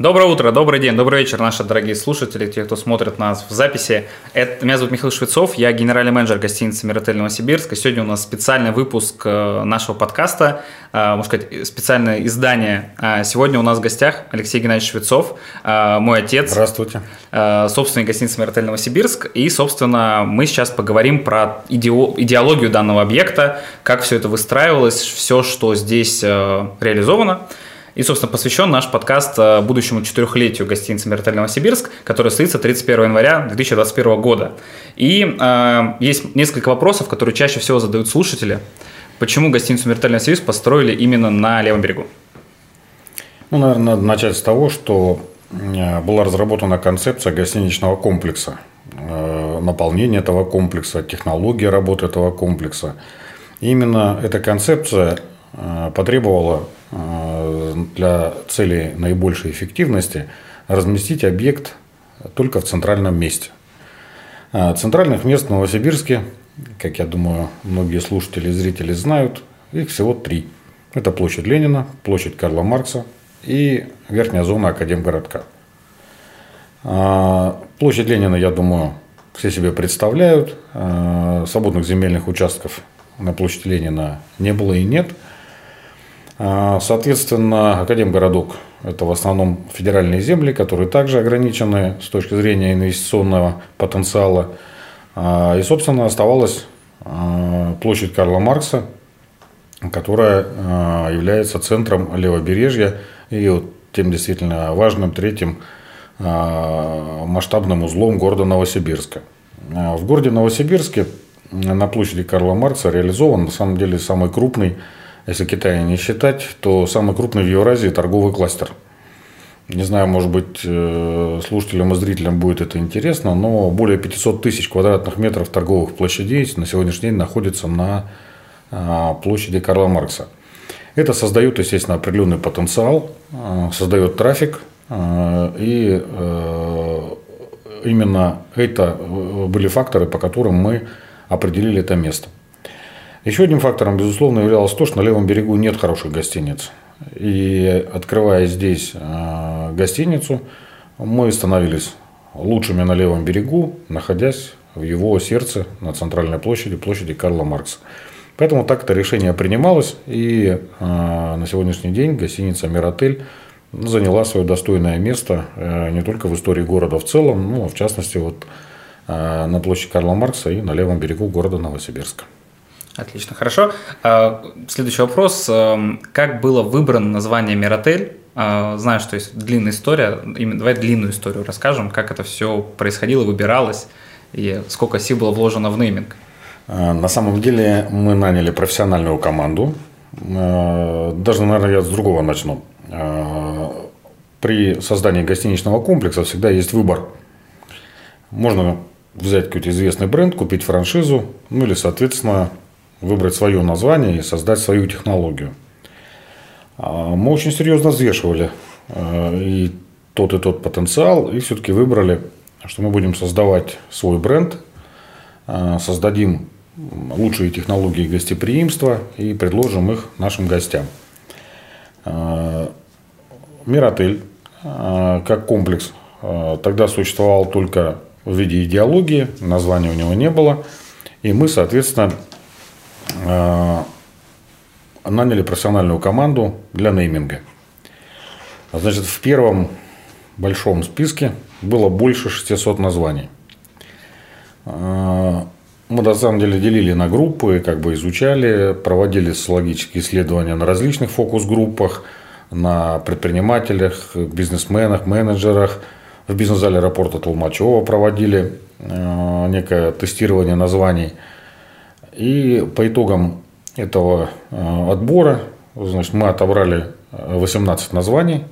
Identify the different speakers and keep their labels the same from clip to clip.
Speaker 1: Доброе утро, добрый день, добрый вечер, наши дорогие слушатели, те, кто смотрит нас в записи. Это, меня зовут Михаил Швецов, я генеральный менеджер гостиницы «Миротель Новосибирск». И сегодня у нас специальный выпуск э, нашего подкаста, э, можно сказать, специальное издание. А сегодня у нас в гостях Алексей Геннадьевич Швецов, э, мой отец.
Speaker 2: Здравствуйте.
Speaker 1: Собственник гостиницы «Миротель Новосибирск». И, собственно, мы сейчас поговорим про идеологию данного объекта, как все это выстраивалось, все, что здесь реализовано. И, собственно, посвящен наш подкаст э, будущему четырехлетию гостиницы «Миротель Новосибирск», который состоится 31 января 2021 года. И э, есть несколько вопросов, которые чаще всего задают слушатели. Почему гостиницу «Миротель Новосибирск» построили именно на левом берегу?
Speaker 2: Ну, наверное, надо начать с того, что э, была разработана концепция гостиничного комплекса, э, наполнение этого комплекса, технология работы этого комплекса. И именно эта концепция потребовала для цели наибольшей эффективности разместить объект только в центральном месте. А центральных мест в Новосибирске, как я думаю, многие слушатели и зрители знают, их всего три. Это площадь Ленина, площадь Карла Маркса и верхняя зона Академгородка. А площадь Ленина, я думаю, все себе представляют. Свободных земельных участков на площади Ленина не было и нет – соответственно, Академгородок – это в основном федеральные земли, которые также ограничены с точки зрения инвестиционного потенциала. А, и, собственно, оставалась а, площадь Карла Маркса, которая является центром левобережья и тем действительно важным третьим масштабным узлом города Новосибирска. В городе Новосибирске на площади Карла Маркса реализован на самом деле самый крупный если Китая не считать, то самый крупный в Евразии торговый кластер. Не знаю, может быть, э, слушателям и зрителям будет это интересно, но более 500 тысяч квадратных метров торговых площадей на сегодняшний день находится на а, площади Карла Маркса. Это создает, естественно, определенный потенциал, а, создает трафик, а, и э, именно это э, были факторы, по которым мы определили это место. Еще одним фактором, безусловно, являлось то, что на левом берегу нет хороших гостиниц. И открывая здесь э, гостиницу, мы становились лучшими на левом берегу, находясь в его сердце на центральной площади, площади Карла Маркса. Поэтому так это решение принималось, и э, на сегодняшний день гостиница «Миротель» заняла свое достойное место э, не только в истории города в целом, но в частности вот на площади Карла Маркса и на левом берегу города Новосибирска.
Speaker 1: Отлично, хорошо. А, следующий вопрос. Эм, как было выбрано название Миротель? А, знаю, что есть длинная история. Давай длинную историю расскажем, как это все происходило, выбиралось и сколько сил было вложено в нейминг.
Speaker 2: А, на самом деле мы наняли профессиональную команду. Даже, наверное, я с другого начну. При создании гостиничного комплекса всегда есть выбор. Можно взять какой-то известный бренд, купить франшизу, ну или, соответственно, выбрать свое название и создать свою технологию. А, мы очень серьезно взвешивали э, и тот, и тот потенциал, и все-таки выбрали, что мы будем создавать свой бренд, э, создадим лучшие технологии гостеприимства и предложим их нашим гостям. Миротель как комплекс тогда существовал только в виде идеологии, названия у него не было. И мы, соответственно, наняли профессиональную команду для нейминга. Значит, в первом большом списке было больше 600 названий. Э, мы на самом деле делили на группы, как бы изучали, проводили социологические исследования на различных фокус-группах, на предпринимателях, бизнесменах, менеджерах. В бизнес-зале аэропорта Толмачева проводили э, некое тестирование названий – и по итогам этого э, отбора значит, мы отобрали 18 названий.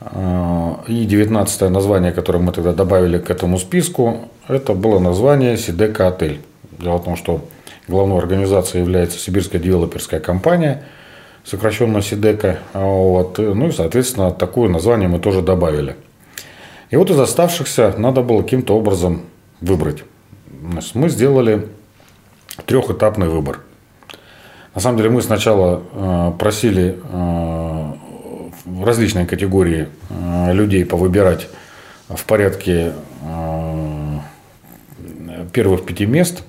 Speaker 2: Э, и 19 название, которое мы тогда добавили к этому списку, это было название Сидека Отель. Дело в том, что главной организацией является Сибирская девелоперская компания, сокращенно Сидека. Вот. Ну и, соответственно, такое название мы тоже добавили. И вот из оставшихся надо было каким-то образом выбрать. Мы сделали трехэтапный выбор. На самом деле мы сначала э, просили э, различные категории э, людей повыбирать в порядке первых пяти мест.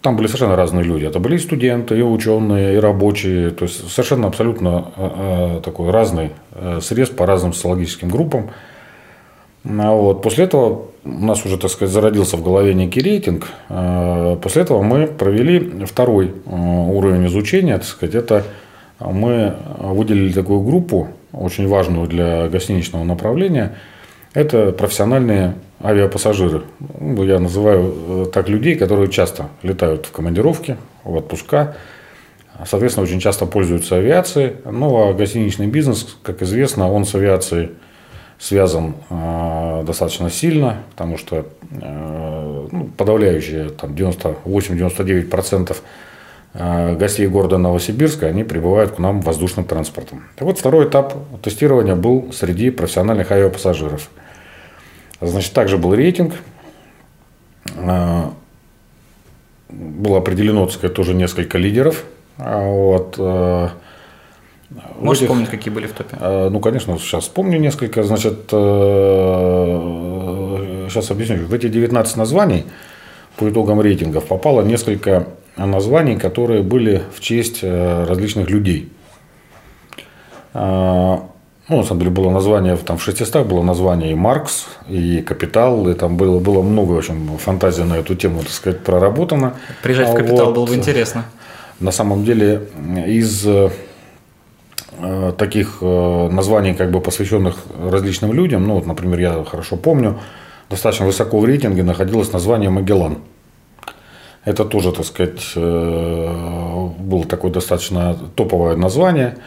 Speaker 2: Там были совершенно разные люди. Это были и студенты, и ученые, и рабочие. То есть совершенно абсолютно такой разный срез по разным социологическим группам. А вот. После этого у нас уже, так сказать, зародился в голове некий рейтинг. После этого мы провели второй уровень изучения. Так сказать, это мы выделили такую группу, очень важную для гостиничного направления. Это профессиональные авиапассажиры. Ну, я называю э, так людей, которые часто летают в командировки, в отпуска, соответственно, очень часто пользуются авиацией. Ну, а гостиничный бизнес, как известно, он с авиацией связан э, достаточно сильно, потому что э, ну, подавляющее там 98-99% э, гостей города Новосибирска, они прибывают к нам воздушным транспортом. Так вот, второй этап тестирования был среди профессиональных авиапассажиров – Значит, также был рейтинг. А, было определено, так сказать, тоже несколько лидеров. А вот.
Speaker 1: Э, Можешь вспомнить, какие были в топе?
Speaker 2: Э, ну, конечно, сейчас вспомню несколько. Значит, сейчас э, объясню. В эти 19 названий по итогам рейтингов попало несколько названий, которые были в честь различных людей. А, ну, на самом деле, было название, там в 600 было название и Маркс, и Капитал, и там было, было много, в общем, фантазии на эту тему, так сказать, проработано.
Speaker 1: Приезжать в Капитал вот. было бы интересно.
Speaker 2: На самом деле, из э, таких э, названий, как бы посвященных различным людям, ну, вот, например, я хорошо помню, достаточно высоко в рейтинге находилось название Магеллан. Это тоже, так сказать, э, было такое достаточно топовое название.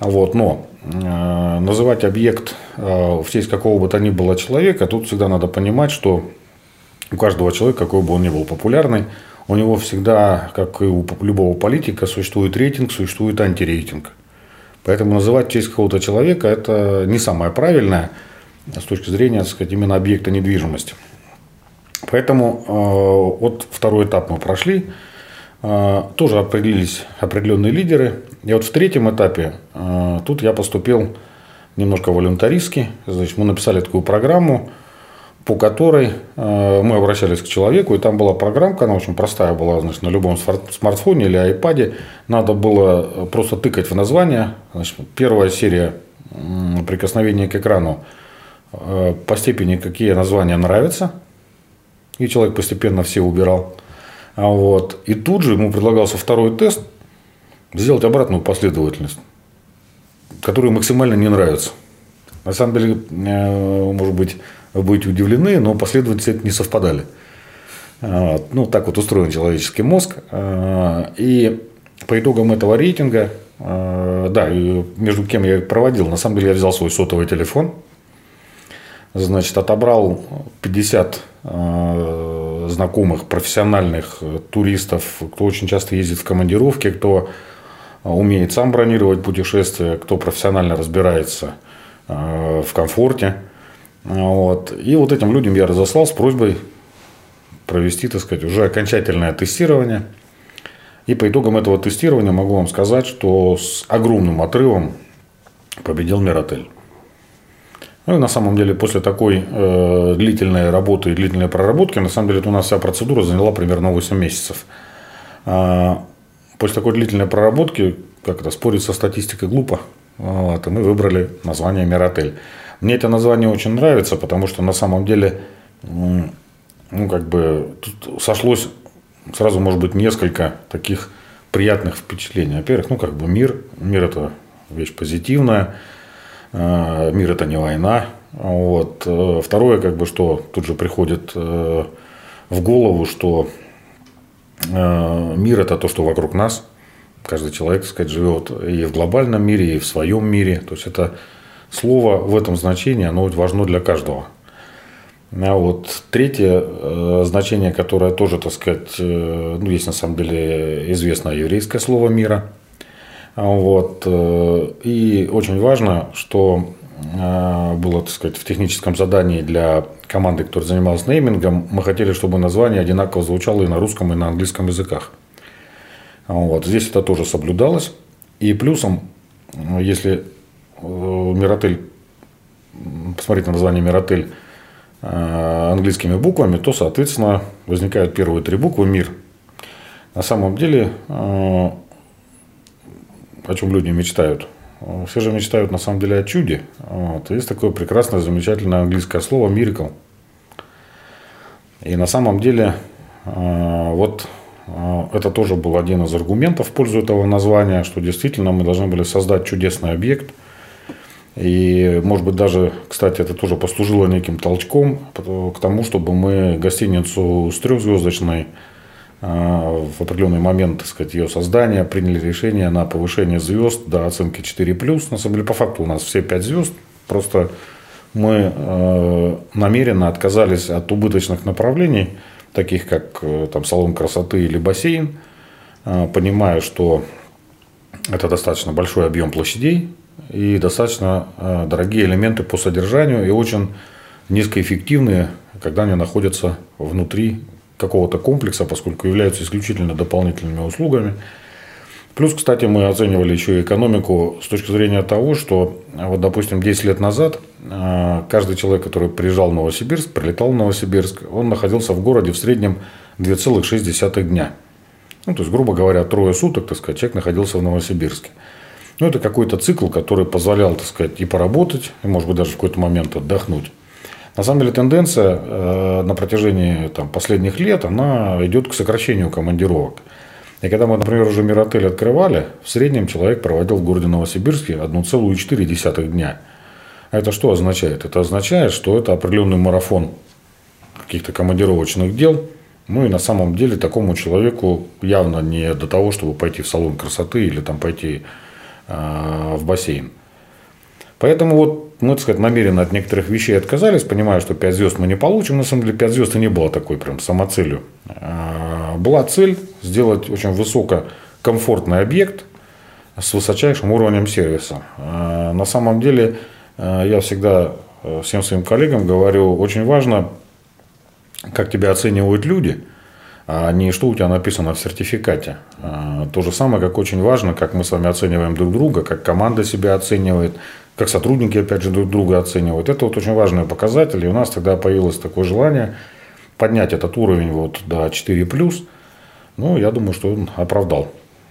Speaker 2: Вот, но Э, называть объект э, в честь какого бы то ни было человека, тут всегда надо понимать, что у каждого человека, какой бы он ни был популярный, у него всегда, как и у любого политика, существует рейтинг, существует антирейтинг. Поэтому называть в честь какого-то человека – это не самое правильное с точки зрения, так сказать, именно объекта недвижимости. Поэтому э, вот второй этап мы прошли. Тоже определились определенные лидеры. И вот в третьем этапе э, тут я поступил немножко волюнтаристски. Значит, мы написали такую программу, по которой э, мы обращались к человеку, и там была программка, она очень простая была, значит, на любом смартфоне или айпаде. Надо было просто тыкать в название. Значит, первая серия прикосновения к экрану э, по степени, какие названия нравятся. И человек постепенно все убирал. А вот. И тут же ему предлагался второй тест – сделать обратную последовательность, которая максимально не нравится. На самом деле, э, может быть, вы будете удивлены, но последовательности не совпадали. Ну, так вот устроен человеческий мозг. Э, и по итогам этого рейтинга, э, да, между кем я проводил, на самом деле я взял свой сотовый телефон, значит, отобрал 50 знакомых профессиональных туристов, кто очень часто ездит в командировки, кто умеет сам бронировать путешествия, кто профессионально разбирается в комфорте. Вот. И вот этим людям я разослал с просьбой провести, так сказать, уже окончательное тестирование. И по итогам этого тестирования могу вам сказать, что с огромным отрывом победил Миротель. Ну и на самом деле после такой э, длительной работы и длительной проработки, на самом деле у нас вся процедура заняла примерно 8 месяцев. А, После такой длительной проработки, как это, спорить со статистикой глупо, вот, и мы выбрали название Миротель. Мне это название очень нравится, потому что на самом деле, ну, как бы, тут сошлось сразу, может быть, несколько таких приятных впечатлений. Во-первых, ну, как бы мир, мир это вещь позитивная, э, мир это не война. Вот. Э, второе, как бы, что тут же приходит э, в голову, что мир – это то, что вокруг нас. Каждый человек, так сказать, живет и в глобальном мире, и в своем мире. То есть, это слово в этом значении, оно важно для каждого. А вот третье э, значение, которое тоже, так сказать, э, ну, есть на самом деле известное еврейское слово мира. А вот. И очень важно, что было, так сказать, в техническом задании для команды, которая занималась неймингом, мы хотели, чтобы название одинаково звучало и на русском, и на английском языках. Вот. Здесь это тоже соблюдалось. И плюсом, если Миротель, посмотреть на название Миротель английскими буквами, то, соответственно, возникают первые три буквы «Мир». На самом деле, о чем люди мечтают? Все же мечтают на самом деле о чуде. Вот. Есть такое прекрасное, замечательное английское слово «miracle». И на самом деле вот это тоже был один из аргументов в пользу этого названия, что действительно мы должны были создать чудесный объект. И, может быть, даже, кстати, это тоже послужило неким толчком к тому, чтобы мы гостиницу с трехзвездочной а, в определенный момент, так сказать, ее создания приняли решение на повышение звезд до оценки 4+. На самом деле, по факту у нас все 5 звезд. Просто мы э, намеренно отказались от убыточных направлений, таких как э, там, салон красоты или бассейн, э, понимая, что это достаточно большой объем площадей и достаточно дорогие элементы по содержанию и очень низкоэффективные, когда они находятся внутри какого-то комплекса, поскольку являются исключительно дополнительными услугами. Плюс, кстати, мы оценивали еще и экономику с точки зрения того, что, вот, допустим, 10 лет назад а, каждый человек, который приезжал в Новосибирск, прилетал в Новосибирск, он находился в городе в среднем 2,6 дня. Ну, то есть, грубо говоря, трое суток, так сказать, человек находился в Новосибирске. Ну, это какой-то цикл, который позволял, так сказать, и поработать, и, может быть, даже в какой-то момент отдохнуть. На самом деле тенденция э, на протяжении там, последних лет, она идет к сокращению командировок. И когда мы, например, уже Миротель открывали, в среднем человек проводил в городе Новосибирске 1,4 дня. А это что означает? Это означает, что это определенный марафон каких-то командировочных дел. Ну и на самом деле такому человеку явно не до того, чтобы пойти в салон красоты или там пойти в бассейн. Поэтому вот мы, так сказать, намеренно от некоторых вещей отказались, понимая, что 5 звезд мы не получим. На самом деле 5 звезд и не было такой прям самоцелью. А, была цель сделать очень высококомфортный объект с высочайшим уровнем сервиса. А, на самом деле а, я всегда всем своим коллегам говорю, очень важно, как тебя оценивают люди – а не что у тебя написано в сертификате. То же самое, как очень важно, как мы с вами оцениваем друг друга, как команда себя оценивает, как сотрудники, опять же, друг друга оценивают. Это вот очень важный показатель. И у нас тогда появилось такое желание поднять этот уровень вот до 4+. Ну, я думаю, что он оправдал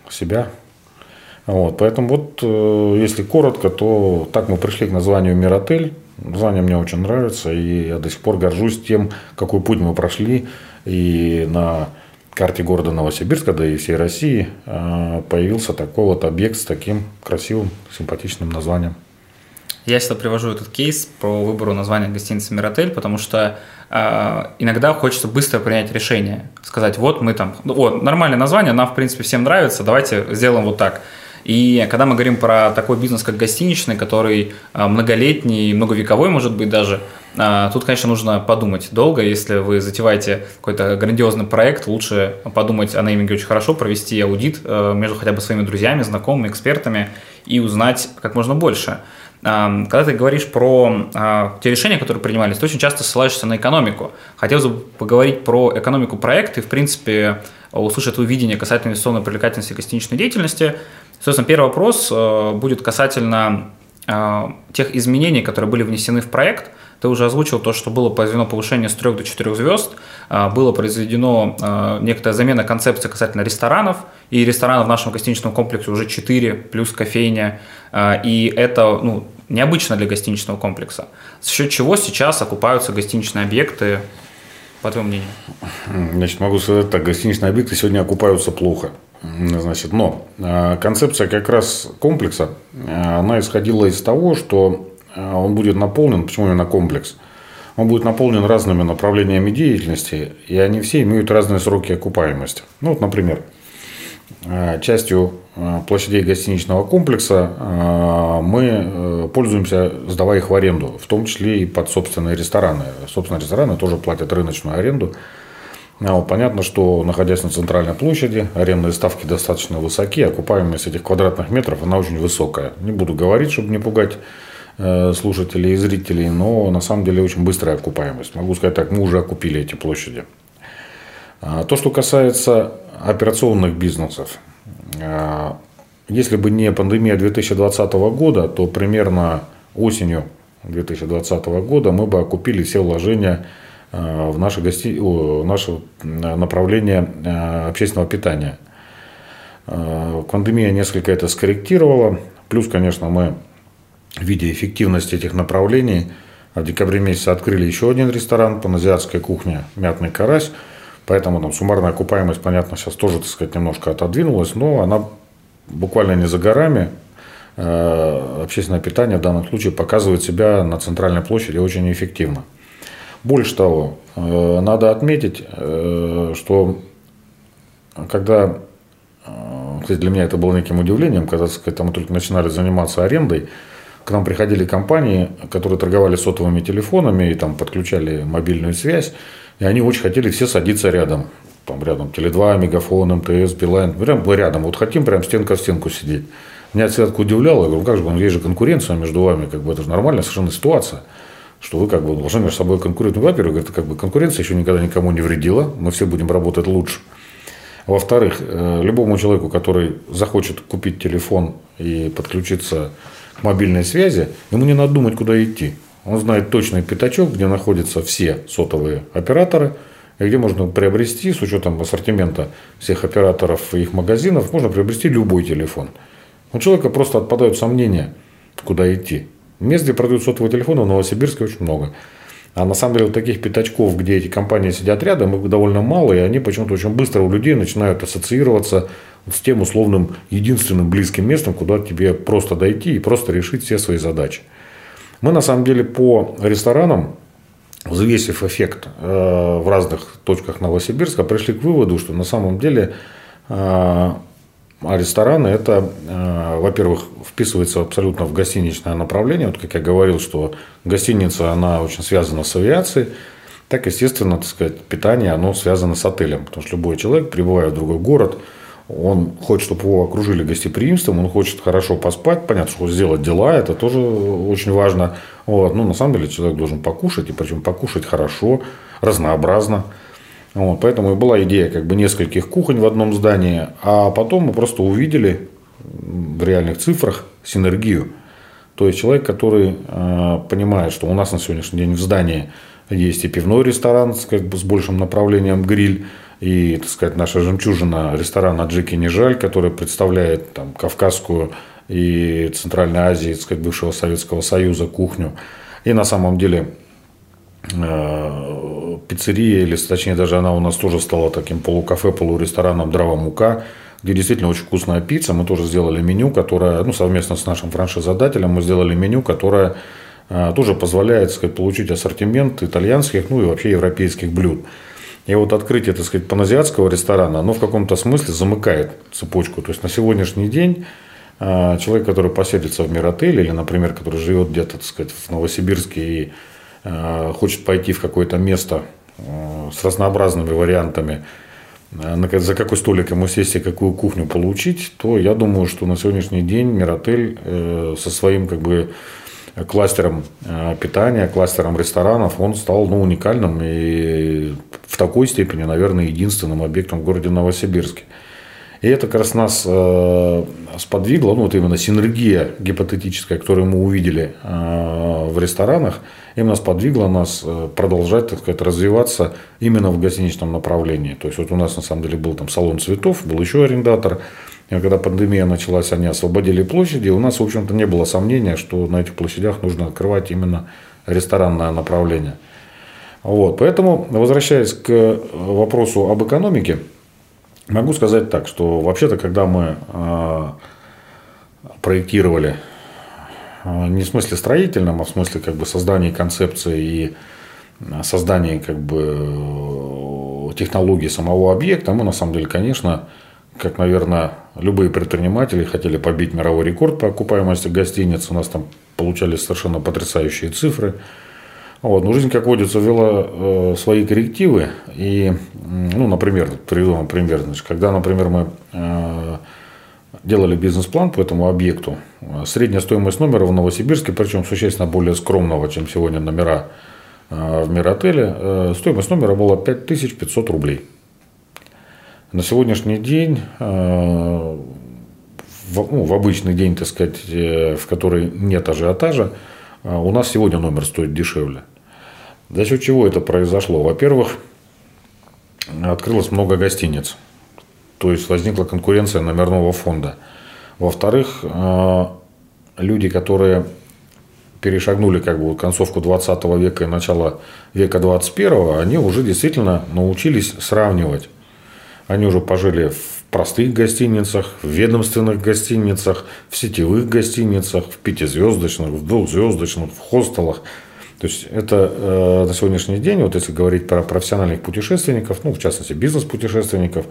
Speaker 2: себя. Вот, поэтому вот, э, если коротко, то так мы пришли к названию Миротель. Название мне очень нравится, и я до сих пор горжусь тем, какой путь мы прошли. И на карте города Новосибирска, да и всей России э, появился такой вот объект с таким красивым, симпатичным названием.
Speaker 1: Я всегда привожу этот кейс про выбору названия гостиницы «Миротель», потому что э, иногда хочется быстро принять решение. Сказать, вот мы там, ну, вот, нормальное название, нам, в принципе, всем нравится, давайте сделаем вот так. И когда мы говорим про такой бизнес, как гостиничный, который э, многолетний, многовековой, может быть, даже, э, тут, конечно, нужно подумать долго. Если вы затеваете какой-то грандиозный проект, лучше подумать о нейминге очень хорошо, провести аудит э, между хотя бы своими друзьями, знакомыми, экспертами и узнать как можно больше. Когда ты говоришь про а, те решения, которые принимались, ты очень часто ссылаешься на экономику. Хотелось бы поговорить про экономику проекта и, в принципе, услышать твое видение касательно инвестиционной привлекательности гостиничной деятельности. Соответственно, первый вопрос э, будет касательно а, тех изменений, которые были внесены в проект – ты уже озвучил то, что было произведено повышение с 3 до 4 звезд, а, было произведено некоторая замена концепции касательно ресторанов, и ресторанов в нашем гостиничном комплексе уже 4, плюс кофейня, и это ну, необычно для гостиничного комплекса. За счет чего сейчас окупаются гостиничные объекты, по твоему мнению?
Speaker 2: Значит, могу сказать так, гостиничные объекты сегодня окупаются плохо. Значит, но концепция как раз комплекса, она исходила из того, что а он будет наполнен, почему именно комплекс? Он будет наполнен разными направлениями деятельности, и они все имеют разные сроки окупаемости. Ну, вот, например, а, частью а, площадей гостиничного комплекса мы э, пользуемся, сдавая их в аренду, в том числе и под собственные рестораны. Собственные рестораны тоже платят рыночную аренду. Вот, понятно, что находясь на центральной площади, арендные ставки достаточно высоки, окупаемость этих квадратных метров, она очень высокая. Не буду говорить, чтобы не пугать э, слушателей и зрителей, но на самом деле очень быстрая окупаемость. Могу сказать так, мы уже окупили эти площади. А, то, что касается операционных бизнесов, а, если бы не пандемия 2020 года, то примерно осенью 2020 года мы бы окупили все вложения а, в наше, гости... наше направление общественного питания. Пандемия несколько это скорректировала. Плюс, конечно, мы, видя эффективность этих направлений, в декабре месяце открыли еще один ресторан по азиатской кухне «Мятный карась», Поэтому там суммарная окупаемость, понятно, сейчас тоже, так сказать, немножко отодвинулась, но она буквально не за горами. Э, общественное питание в данном случае показывает себя на центральной площади очень эффективно. Больше того, э, надо отметить, э, что когда, кстати, для меня это было неким удивлением, когда сказать, мы только начинали заниматься арендой, к нам приходили компании, которые торговали сотовыми телефонами и там подключали мобильную связь, и они очень хотели все садиться рядом. Там рядом Теле2, Мегафон, МТС, Билайн. Прям рядом. Вот хотим прям стенка в стенку сидеть. Меня это всегда удивляло. Я говорю, «Ну как же, ну, есть же конкуренция между вами. Как бы это же нормальная совершенно ситуация. Что вы как бы должны между собой конкурировать. Ну, во-первых, это как бы конкуренция еще никогда никому не вредила. Мы все будем работать лучше. Во-вторых, э, любому человеку, который захочет купить телефон и подключиться к мобильной связи, ему не надо думать, куда идти. Он знает точный пятачок, где находятся все сотовые операторы, и где можно приобрести, с учетом ассортимента всех операторов и их магазинов, можно приобрести любой телефон. У человека просто отпадают сомнения, куда идти. Мест, где продают сотовые телефоны, в Новосибирске очень много. А на самом деле вот таких пятачков, где эти компании сидят рядом, их довольно мало, и они почему-то очень быстро у людей начинают ассоциироваться с тем условным единственным близким местом, куда тебе просто дойти и просто решить все свои задачи. Мы на самом деле по ресторанам, взвесив эффект э, в разных точках Новосибирска, пришли к выводу, что на самом деле э, рестораны это, э, во-первых, вписывается абсолютно в гостиничное направление. Вот как я говорил, что гостиница, она очень связана с авиацией. Так, естественно, так сказать, питание, оно связано с отелем. Потому что любой человек, прибывая в другой город, он хочет, чтобы его окружили гостеприимством, он хочет хорошо поспать. Понятно, что сделать дела, это тоже очень важно. Вот. Ну, на самом деле, человек должен покушать, и причем покушать хорошо, разнообразно. Вот. Поэтому и была идея как бы нескольких кухонь в одном здании, а потом мы просто увидели в реальных цифрах синергию. То есть человек, который э, понимает, что у нас на сегодняшний день в здании есть и пивной ресторан с, как бы, с большим направлением гриль, и, так сказать, наша жемчужина ресторана Джеки Нежаль, который представляет там, Кавказскую и Центральной Азии, так сказать, бывшего Советского Союза кухню. И на самом деле э, пиццерия, или точнее даже она у нас тоже стала таким полукафе, полурестораном «Дрова мука», где действительно очень вкусная пицца. Мы тоже сделали меню, которое, ну, совместно с нашим франшизодателем мы сделали меню, которое э, тоже позволяет, сказать, получить ассортимент итальянских, ну и вообще европейских блюд. И вот открытие, так сказать, паназиатского ресторана, оно в каком-то смысле замыкает цепочку. То есть на сегодняшний день а, человек, который поселится в Миротеле или, например, который живет где-то, так сказать, в Новосибирске и а, хочет пойти в какое-то место а, с разнообразными вариантами, за какой столик ему сесть и какую кухню получить, то я думаю, что на сегодняшний день Миротель э, со своим как бы кластером э, питания, кластером ресторанов, он стал ну, уникальным и в такой степени, наверное, единственным объектом в городе Новосибирске. И это как раз нас э, сподвигло, ну вот именно синергия гипотетическая, которую мы увидели э, в ресторанах, именно сподвигла нас продолжать, так сказать, развиваться именно в гостиничном направлении. То есть вот у нас на самом деле был там салон цветов, был еще арендатор, когда пандемия началась, они освободили площади. У нас, в общем-то, не было сомнения, что на этих площадях нужно открывать именно ресторанное направление. Вот. Поэтому, возвращаясь к вопросу об экономике, могу сказать так, что вообще-то, когда мы а, проектировали а, не в смысле строительном, а в смысле как бы создания концепции и создания как бы технологии самого объекта, мы на самом деле, конечно, как, наверное, любые предприниматели хотели побить мировой рекорд по окупаемости гостиниц. У нас там получались совершенно потрясающие цифры. Вот. Но жизнь, как водится, ввела э, свои коррективы. И, ну, например, приведу вам пример. Значит, когда, например, мы э, делали бизнес-план по этому объекту. Средняя стоимость номера в Новосибирске, причем существенно более скромного, чем сегодня номера в Миротеле, стоимость номера была 5500 рублей. На сегодняшний день, в, ну, в обычный день, так сказать, в который нет ажиотажа, у нас сегодня номер стоит дешевле. За счет чего это произошло? Во-первых, открылось много гостиниц. То есть возникла конкуренция номерного фонда. Во-вторых, э, люди, которые перешагнули как бы концовку 20 века и начало века 21, они уже действительно научились сравнивать. Они уже пожили в простых гостиницах, в ведомственных гостиницах, в сетевых гостиницах, в пятизвездочных, в двухзвездочных, в хостелах – то есть это э, на сегодняшний день, вот если говорить про профессиональных путешественников, ну, в частности, бизнес-путешественников,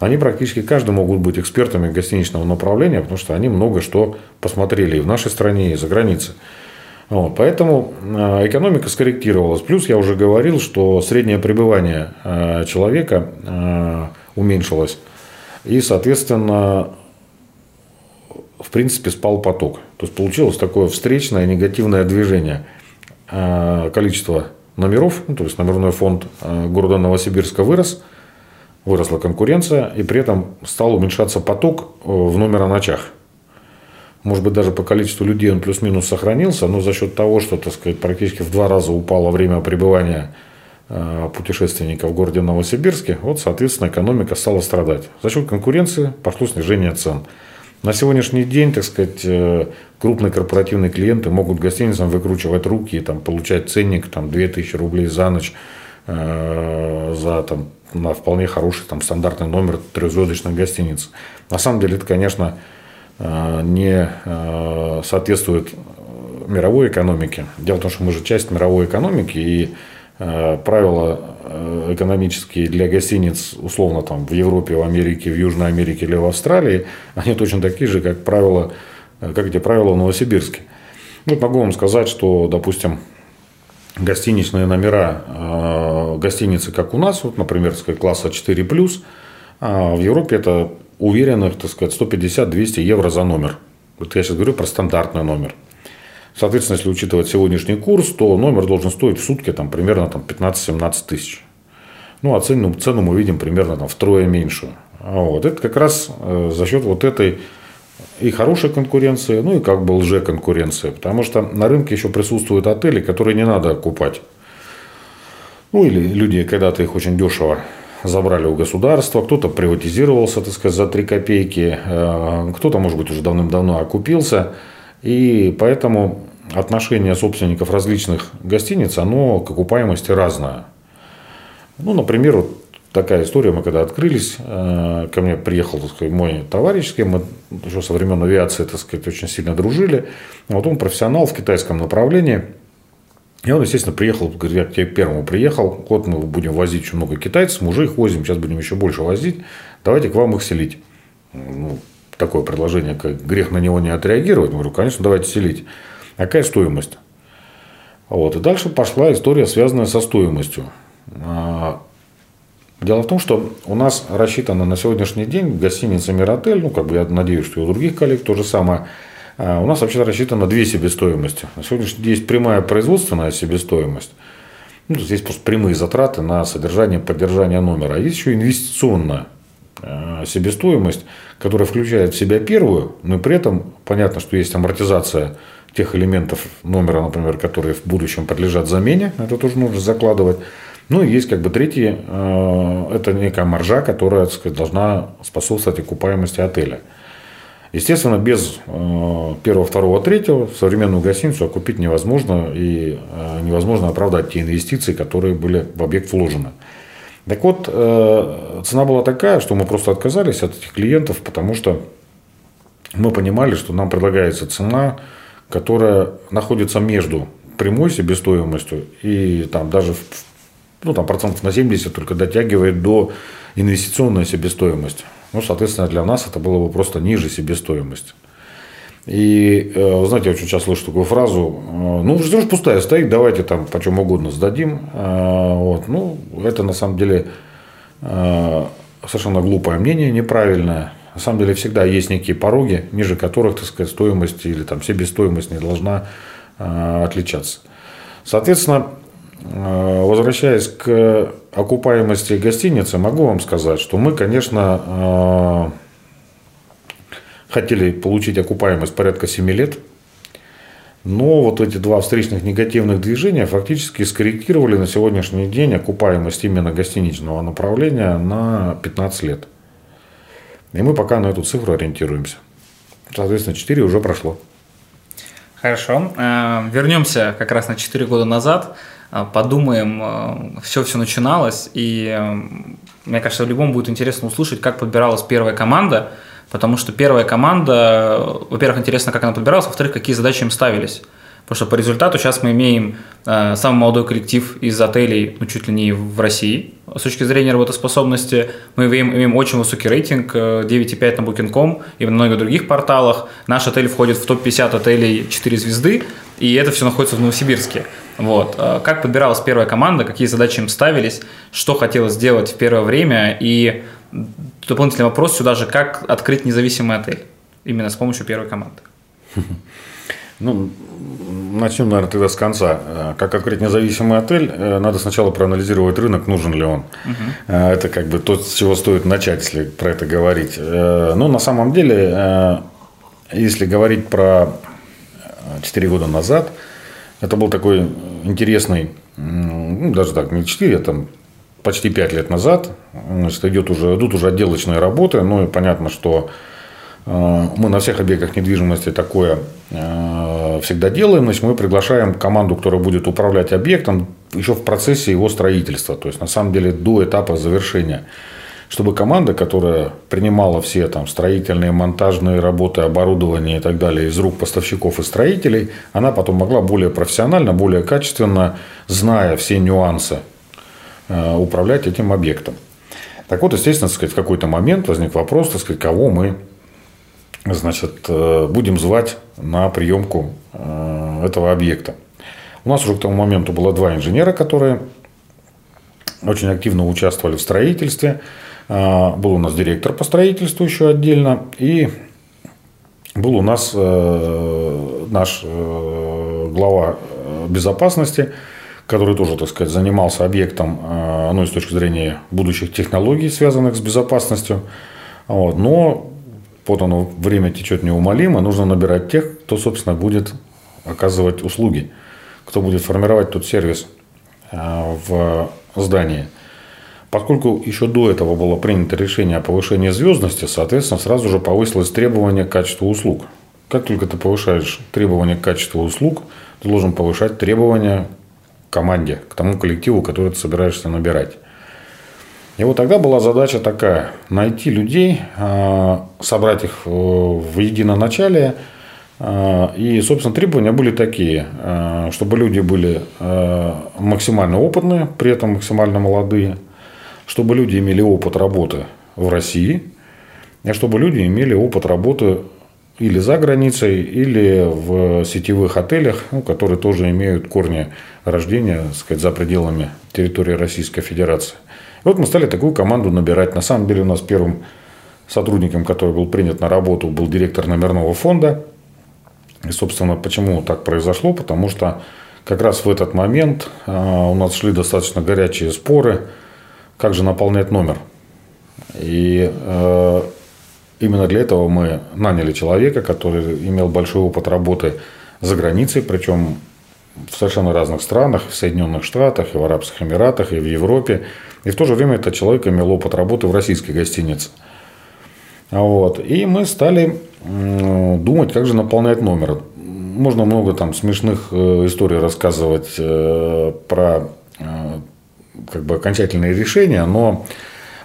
Speaker 2: они практически каждый могут быть экспертами гостиничного направления, потому что они много что посмотрели и в нашей стране, и за границей. Вот, поэтому э, экономика скорректировалась. Плюс я уже говорил, что среднее пребывание э, человека э, уменьшилось. И, соответственно, в принципе, спал поток. То есть получилось такое встречное негативное движение – Э, количество номеров, ну, то есть номерной фонд э, города Новосибирска вырос, выросла конкуренция, и при этом стал уменьшаться поток э, в номероночах. Может быть, даже по количеству людей он плюс-минус сохранился, но за счет того, что, так сказать, практически в два раза упало время пребывания путешественников в городе Новосибирске, вот, соответственно, экономика стала страдать. За счет конкуренции пошло снижение цен. На сегодняшний день, так сказать, э, крупные корпоративные клиенты могут гостиницам выкручивать руки и там, получать ценник там, 2000 рублей за ночь э, за там, на вполне хороший там, стандартный номер трехзвездочной гостиницы. На самом деле это, конечно, э, не э, соответствует мировой экономике. Дело в том, что мы же часть мировой экономики, и Э, правила э, экономические для гостиниц, условно, там, в Европе, в Америке, в Южной Америке или в Австралии, они точно такие же, как правила, э, как эти правила в Новосибирске. Вот могу вам сказать, что, допустим, гостиничные номера гостиницы, как у нас, вот, например, класса 4+, а в Европе это уверенных, так сказать, 150-200 евро за номер. Вот я сейчас говорю про стандартный номер. Соответственно, если учитывать сегодняшний курс, то номер должен стоить в сутки там, примерно там, 15-17 тысяч. Ну, а цену, цену мы видим примерно там, втрое меньше. Вот. Это как раз э, за счет вот этой и хорошей конкуренции, ну и как бы лже-конкуренции. Потому что на рынке еще присутствуют отели, которые не надо окупать. Ну или люди когда-то их очень дешево забрали у государства, кто-то приватизировался, так сказать, за 3 копейки, э, кто-то, может быть, уже давным-давно окупился. И поэтому отношение собственников различных гостиниц, оно к окупаемости разное. Ну, например, вот такая история, мы когда открылись, э, ко мне приехал так сказать, мой товарищ, с кем мы еще со времен авиации так сказать, очень сильно дружили. Вот он профессионал в китайском направлении. И он, естественно, приехал, говорит, я к тебе первому приехал, вот мы будем возить очень много китайцев, мы уже их возим, сейчас будем еще больше возить, давайте к вам их селить. Ну, такое предложение, как грех на него не отреагировать. Я говорю, конечно, давайте селить. А какая стоимость? Вот. И дальше пошла история, связанная со стоимостью. А, дело в том, что у нас рассчитано на сегодняшний день гостиница «Миротель», ну, как бы я надеюсь, что и у других коллег то же самое, а, у нас вообще рассчитано две себестоимости. На сегодняшний день есть прямая производственная себестоимость, ну, здесь просто прямые затраты на содержание, поддержание номера. А есть еще инвестиционная себестоимость, которая включает в себя первую, но при этом понятно, что есть амортизация тех элементов номера, например, которые в будущем подлежат замене, это тоже нужно закладывать. Ну и есть как бы третий, э, это некая маржа, которая так сказать, должна способствовать окупаемости отеля. Естественно, без э, первого, второго, третьего современную гостиницу окупить невозможно и невозможно оправдать те инвестиции, которые были в объект вложены. Так вот, э, цена была такая, что мы просто отказались от этих клиентов, потому что мы понимали, что нам предлагается цена, которая находится между прямой себестоимостью и там даже ну, там, процентов на 70 только дотягивает до инвестиционной себестоимости. Ну, соответственно, для нас это было бы просто ниже себестоимости. И, э, знаете, я очень часто слышу такую фразу, э, ну, что ж пустая стоит, давайте там по чем угодно сдадим. Вот. Ну, это на самом деле совершенно глупое мнение, неправильное. На самом деле всегда есть некие пороги, ниже которых, так сказать, стоимость или там себестоимость не должна э, отличаться. Соответственно, э, возвращаясь к окупаемости гостиницы, могу вам сказать, что мы, конечно, э, хотели получить окупаемость порядка 7 лет – но вот эти два встречных негативных движения фактически скорректировали на сегодняшний день окупаемость именно гостиничного направления на 15 лет. И мы пока на эту цифру ориентируемся. Соответственно, 4 уже прошло.
Speaker 1: Хорошо. Э, вернемся как раз на 4 года назад. Э, подумаем, все-все э, начиналось. И мне кажется, в любом будет интересно услышать, как подбиралась первая команда – Потому что первая команда, во-первых, интересно, как она подбиралась, во-вторых, какие задачи им ставились. Потому что по результату сейчас мы имеем э, самый молодой коллектив из отелей, ну, чуть ли не в России. С точки зрения работоспособности мы имеем, имеем очень высокий рейтинг, 9,5 э, на Booking.com и на многих других порталах. Наш отель входит в топ-50 отелей 4 звезды, и это все находится в Новосибирске. Вот. Э, как подбиралась первая команда, какие задачи им ставились, что хотелось сделать в первое время, и дополнительный вопрос сюда же, как открыть независимый отель именно с помощью первой команды.
Speaker 2: Ну, начнем, наверное, тогда с конца. Э, как открыть независимый отель, э, надо сначала проанализировать рынок, нужен ли он. Угу. Это как бы то, с чего стоит начать, если про это говорить. Ну, на самом деле, если говорить про 4 года назад, это был такой интересный, ну, даже так, не 4, а там почти 5 лет назад. Значит, идет уже, идут уже отделочные работы. Ну и понятно, что э, мы на всех объектах недвижимости такое э, всегда делаем. Значит, мы приглашаем команду, которая будет управлять объектом еще в процессе его строительства. То есть, на самом деле, до этапа завершения. Чтобы команда, которая принимала все там, строительные, монтажные работы, оборудование и так далее из рук поставщиков и строителей, она потом могла более профессионально, более качественно, зная все нюансы Э, управлять этим объектом. Так вот, естественно, сказать, в какой-то момент возник вопрос, так сказать, кого мы значит, э, будем звать на приемку э, этого объекта. У нас уже к тому моменту было два инженера, которые очень активно участвовали в строительстве. Был у нас директор по строительству еще отдельно. И был у нас наш глава безопасности – который тоже, так сказать, занимался объектом, э, ну, с точки зрения будущих технологий, связанных с безопасностью. Вот. Но вот оно, время течет неумолимо, нужно набирать тех, кто, собственно, будет оказывать услуги, кто будет формировать тот сервис э, в здании. Поскольку еще до этого было принято решение о повышении звездности, соответственно, сразу же повысилось требование к качеству услуг. Как только ты повышаешь требования к качеству услуг, ты должен повышать требования команде, к тому коллективу, который ты собираешься набирать. И вот тогда была задача такая – найти людей, а, собрать их в единоначалие. А, и, собственно, требования были такие, а, чтобы люди были максимально опытные, при этом максимально молодые, чтобы люди имели опыт работы в России, и чтобы люди имели опыт работы или за границей, или в сетевых отелях, ну, которые тоже имеют корни рождения так сказать, за пределами территории Российской Федерации. И вот мы стали такую команду набирать. На самом деле у нас первым сотрудником, который был принят на работу, был директор номерного фонда. И, собственно, почему так произошло? Потому что как раз в этот момент а, у нас шли достаточно горячие споры, как же наполнять номер. И э, Именно для этого мы наняли человека, который имел большой опыт работы за границей, причем в совершенно разных странах, в Соединенных Штатах, и в Арабских Эмиратах, и в Европе. И в то же время этот человек имел опыт работы в российской гостинице. Вот. И мы стали думать, как же наполнять номер. Можно много там смешных э, историй рассказывать э, про э, как бы окончательные решения, но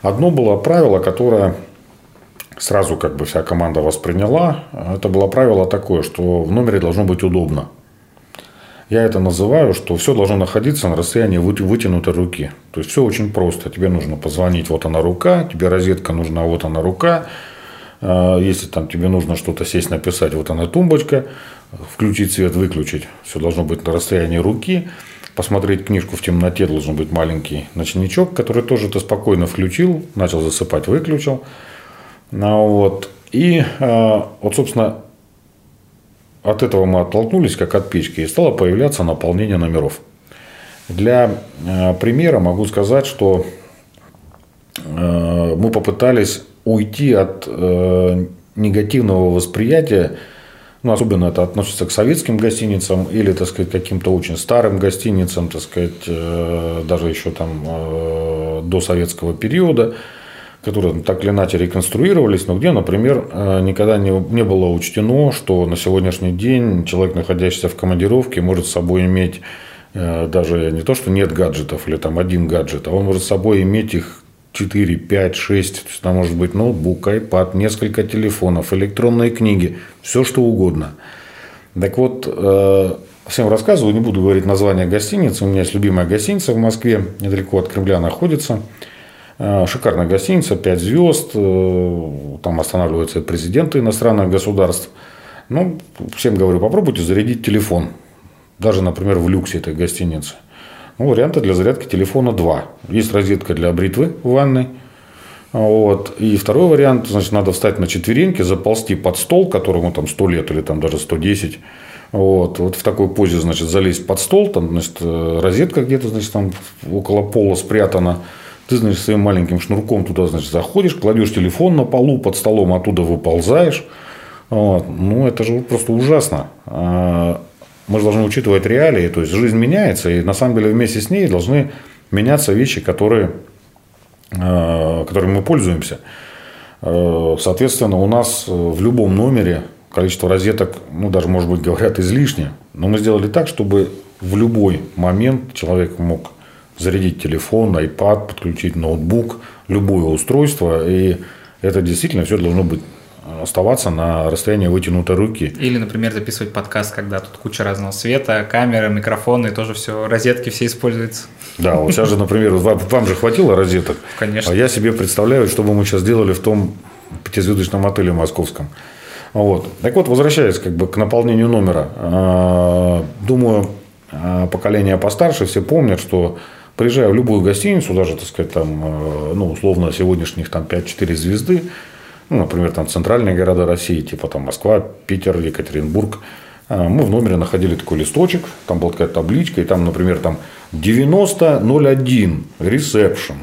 Speaker 2: одно было правило, которое сразу как бы вся команда восприняла. Это было правило такое, что в номере должно быть удобно. Я это называю, что все должно находиться на расстоянии вытянутой руки. То есть все очень просто. Тебе нужно позвонить, вот она рука, тебе розетка нужна, вот она рука. А, если там тебе нужно что-то сесть, написать, вот она тумбочка, включить свет, выключить. Все должно быть на расстоянии руки. Посмотреть книжку в темноте должен быть маленький ночничок, который тоже ты спокойно включил, начал засыпать, выключил. Ну, вот. И вот, собственно, от этого мы оттолкнулись, как от печки, и стало появляться наполнение номеров. Для примера могу сказать, что мы попытались уйти от негативного восприятия ну, особенно это относится к советским гостиницам или, так сказать, каким-то очень старым гостиницам, так сказать, э, даже еще там э, до советского периода, которые так или иначе реконструировались, но где, например, э, никогда не, не было учтено, что на сегодняшний день человек, находящийся в командировке, может с собой иметь даже не то, что нет гаджетов или там один гаджет, а он может с собой иметь их 4, 5, 6, то есть там может быть ноутбук, iPad, несколько телефонов, электронные книги, все что угодно. Так вот, э, всем рассказываю, не буду говорить название гостиницы. У меня есть любимая гостиница в Москве, недалеко от Кремля находится. Э, шикарная гостиница, 5 звезд. Э, там останавливаются президенты иностранных государств. Ну, всем говорю, попробуйте зарядить телефон. Даже, например, в люксе этой гостиницы. Ну, варианта для зарядки телефона два. Есть розетка для бритвы в ванной. Вот. И второй вариант, значит, надо встать на четвереньки, заползти под стол, которому там 100 лет или там даже 110. Вот, вот в такой позе, значит, залезть под стол, там, значит, розетка где-то, значит, там около пола спрятана. Ты, значит, своим маленьким шнурком туда, значит, заходишь, кладешь телефон на полу, под столом оттуда выползаешь. Вот. Ну, это же просто ужасно. Мы же должны учитывать реалии, то есть жизнь меняется, и на самом деле вместе с ней должны меняться вещи, которые, э, которыми мы пользуемся. Э, соответственно, у нас в любом номере количество розеток, ну, даже, может быть, говорят, излишне. Но мы сделали так, чтобы в любой момент человек мог зарядить телефон, iPad, подключить ноутбук, любое устройство. И это действительно все должно быть оставаться на расстоянии вытянутой руки.
Speaker 1: Или, например, записывать подкаст, когда тут куча разного света, камеры, микрофоны, тоже все, розетки все используются.
Speaker 2: Да, вот сейчас же, например, вам, вам же хватило розеток.
Speaker 1: Конечно.
Speaker 2: А я себе представляю, что бы мы сейчас делали в том пятизвездочном отеле московском. Вот. Так вот, возвращаясь как бы к наполнению номера. А, думаю, а, поколение постарше все помнят, что приезжая в любую гостиницу, даже, так сказать, там, а, ну, условно, сегодняшних там 5-4 звезды, ну, например, там центральные города России, типа там Москва, Питер, Екатеринбург, а, мы в номере находили такой листочек, там была такая табличка, и там, например, там 9001 ресепшн,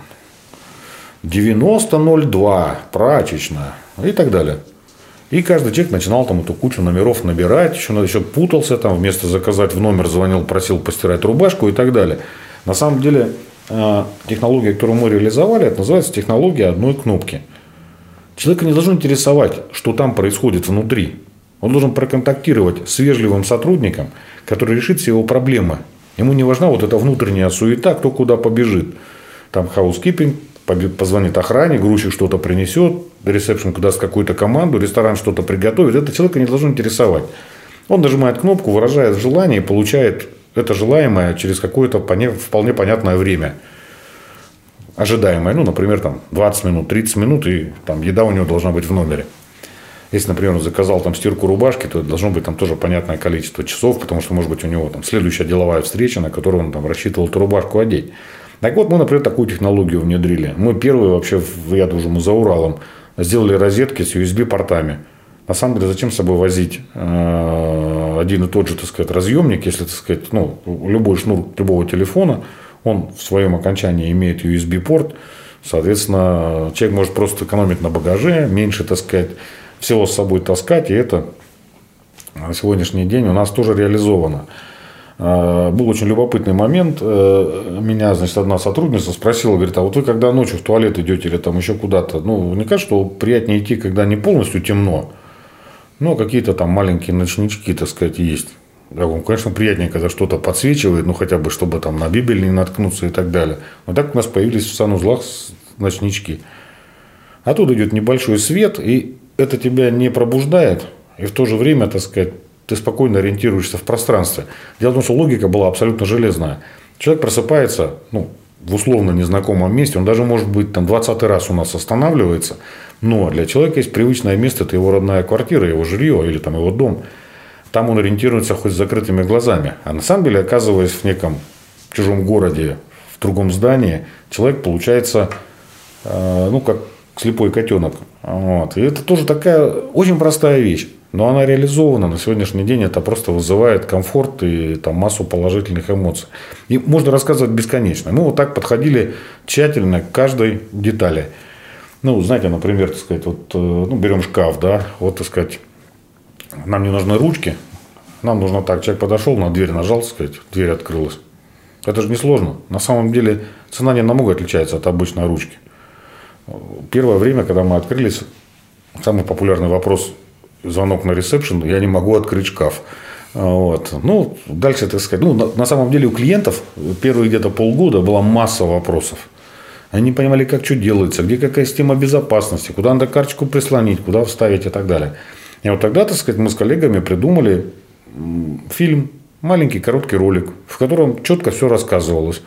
Speaker 2: 9002 прачечная и так далее. И каждый человек начинал там эту кучу номеров набирать, еще, еще путался там, вместо заказать в номер звонил, просил постирать рубашку и так далее. На самом деле, а, технология, которую мы реализовали, это называется технология одной кнопки – Человека не должно интересовать, что там происходит внутри. Он должен проконтактировать с вежливым сотрудником, который решит все его проблемы. Ему не важна вот эта внутренняя суета, кто куда побежит. Там housekeeping, позвонит охране, грузчик что-то принесет, ресепшн даст какую-то команду, ресторан что-то приготовит. Это человека не должно интересовать. Он нажимает кнопку, выражает желание и получает это желаемое через какое-то вполне понятное время – ожидаемое, ну, например, там 20 минут, 30 минут, и там еда у него должна быть в номере. Если, например, он заказал там стирку рубашки, то должно быть там тоже понятное количество часов, потому что, может быть, у него там следующая деловая встреча, на которую он там рассчитывал эту рубашку одеть. Так вот, мы, например, такую технологию внедрили. Мы первые вообще, я думаю, за Уралом, сделали розетки с USB-портами. На самом деле, зачем с собой возить э, один и тот же, так сказать, разъемник, если, так сказать, ну, любой шнур любого телефона – он в своем окончании имеет USB-порт, соответственно, человек может просто экономить на багаже, меньше, так сказать, всего с собой таскать, и это на сегодняшний день у нас тоже реализовано. А, был очень любопытный момент. Э, меня, значит, одна сотрудница спросила, говорит, а вот вы когда ночью в туалет идете или там еще куда-то, ну, не кажется, что приятнее идти, когда не полностью темно, но какие-то там маленькие ночнички, так сказать, есть. Да, вам, конечно, приятнее, когда что-то подсвечивает, ну, хотя бы, чтобы там на Бибель не наткнуться и так далее. Но так у нас появились в санузлах ночнички. А тут идет небольшой свет, и это тебя не пробуждает, и в то же время, так сказать, ты спокойно ориентируешься в пространстве. Дело в том, что логика была абсолютно железная. Человек просыпается, ну, в условно незнакомом месте, он даже, может быть, там 20 раз у нас останавливается, но для человека есть привычное место, это его родная квартира, его жилье или там его дом – там он ориентируется хоть с закрытыми глазами. А на самом деле, оказываясь в неком чужом городе, в другом здании, человек получается, э, ну, как слепой котенок. Вот. И это тоже такая очень простая вещь. Но она реализована на сегодняшний день, это просто вызывает комфорт и там, массу положительных эмоций. И можно рассказывать бесконечно. Мы вот так подходили тщательно к каждой детали. Ну, знаете, например, так сказать, вот, э, ну, берем шкаф, да, вот, так сказать, нам не нужны ручки, нам нужно так, человек подошел, на дверь нажал, сказать, дверь открылась. Это же несложно. На самом деле цена не намного отличается от обычной ручки. Первое время, когда мы открылись, самый популярный вопрос звонок на ресепшн, я не могу открыть шкаф. Вот. Ну, дальше, так сказать, ну, на, на самом деле у клиентов первые где-то полгода была масса вопросов. Они не понимали, как что делается, где какая система безопасности, куда надо карточку прислонить, куда вставить и так далее. И вот тогда, так сказать, мы с коллегами придумали фильм, маленький короткий ролик, в котором четко все рассказывалось.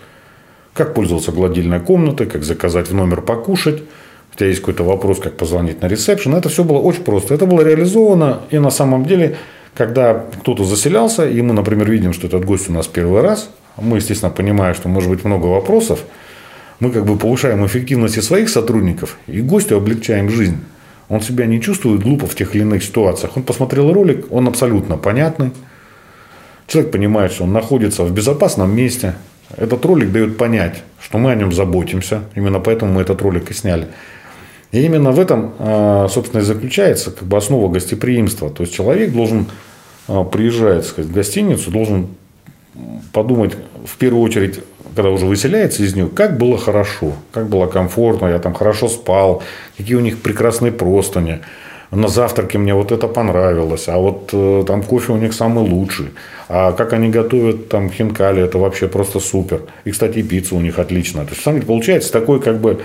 Speaker 2: Как пользоваться гладильной комнатой, как заказать в номер покушать, у тебя есть какой-то вопрос, как позвонить на ресепшн. Это все было очень просто. Это было реализовано. И на самом деле, когда кто-то заселялся, и мы, например, видим, что этот гость у нас первый раз, мы, естественно, понимаем, что может быть много вопросов, мы как бы повышаем эффективность своих сотрудников и гостю облегчаем жизнь. Он себя не чувствует глупо в тех или иных ситуациях. Он посмотрел ролик, он абсолютно понятный. Человек понимает, что он находится в безопасном месте. Этот ролик дает понять, что мы о нем заботимся. Именно поэтому мы этот ролик и сняли. И именно в этом, а, собственно, и заключается как бы основа гостеприимства. То есть человек должен, а, приезжать сказать, в гостиницу, должен подумать в первую очередь, когда уже выселяется из нее, как было хорошо, как было комфортно, я там хорошо спал, какие у них прекрасные простыни. На завтраке мне вот это понравилось, а вот э, там кофе у них самый лучший. А как они готовят там хинкали, это вообще просто супер. И, кстати, пицца у них отличная. То есть, сами получается такой как бы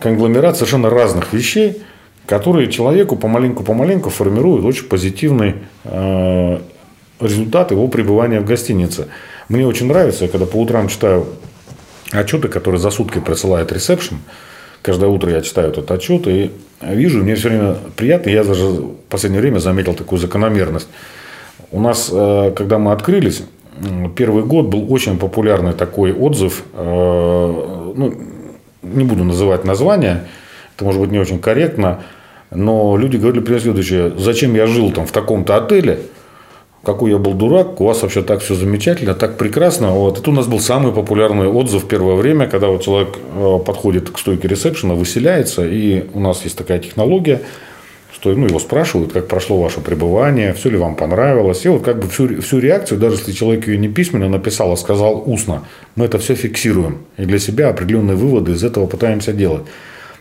Speaker 2: конгломерат совершенно разных вещей, которые человеку помаленьку-помаленьку формируют очень позитивный э, результат его пребывания в гостинице. Мне очень нравится, когда по утрам читаю отчеты, которые за сутки присылает ресепшн. Каждое утро я читаю этот отчет и вижу, мне все время приятно. Я даже в последнее время заметил такую закономерность. У нас, э, когда мы открылись, первый год был очень популярный такой отзыв. Э, ну, не буду называть название, это может быть не очень корректно, но люди говорили примерно следующее, зачем я жил там в таком-то отеле, какой я был дурак, у вас вообще так все замечательно, так прекрасно. Вот. Это у нас был самый популярный отзыв в первое время, когда вот человек э, подходит к стойке ресепшена, выселяется, и у нас есть такая технология, что ну, его спрашивают, как прошло ваше пребывание, все ли вам понравилось. И вот как бы всю, всю реакцию, даже если человек ее не письменно написал, а сказал устно, мы это все фиксируем. И для себя определенные выводы из этого пытаемся делать.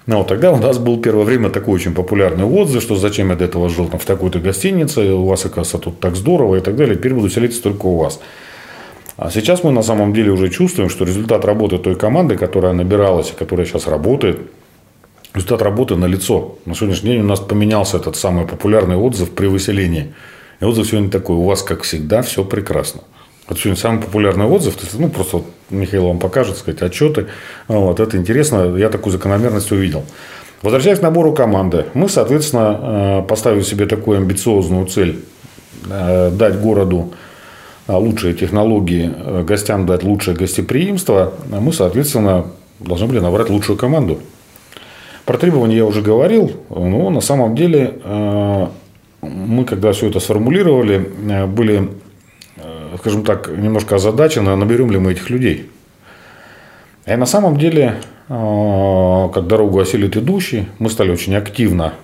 Speaker 2: Ну, вот тогда у нас был первое время такой очень популярный отзыв, что зачем я до этого жил там, в такой-то гостинице, у вас, оказывается, тут так здорово и так далее, теперь буду селиться только у вас. А сейчас мы на самом деле уже чувствуем, что результат работы той команды, которая набиралась и которая сейчас работает, результат работы на лицо. На сегодняшний день у нас поменялся этот самый популярный отзыв при выселении. И отзыв сегодня такой, у вас, как всегда, все прекрасно. Вот сегодня самый популярный отзыв, то есть, ну, просто вот Михаил вам покажет, сказать, отчеты. Вот, это интересно, я такую закономерность увидел. Возвращаясь к набору команды, мы, соответственно, э, поставили себе такую амбициозную цель э, дать городу э, лучшие технологии, гостям дать лучшее гостеприимство, а мы, соответственно, должны были набрать лучшую команду. Про требования я уже говорил, но на самом деле мы, когда все это сформулировали, были, скажем так, немножко озадачены, наберем ли мы этих людей. И на самом деле, как дорогу осилит идущий, мы стали очень активно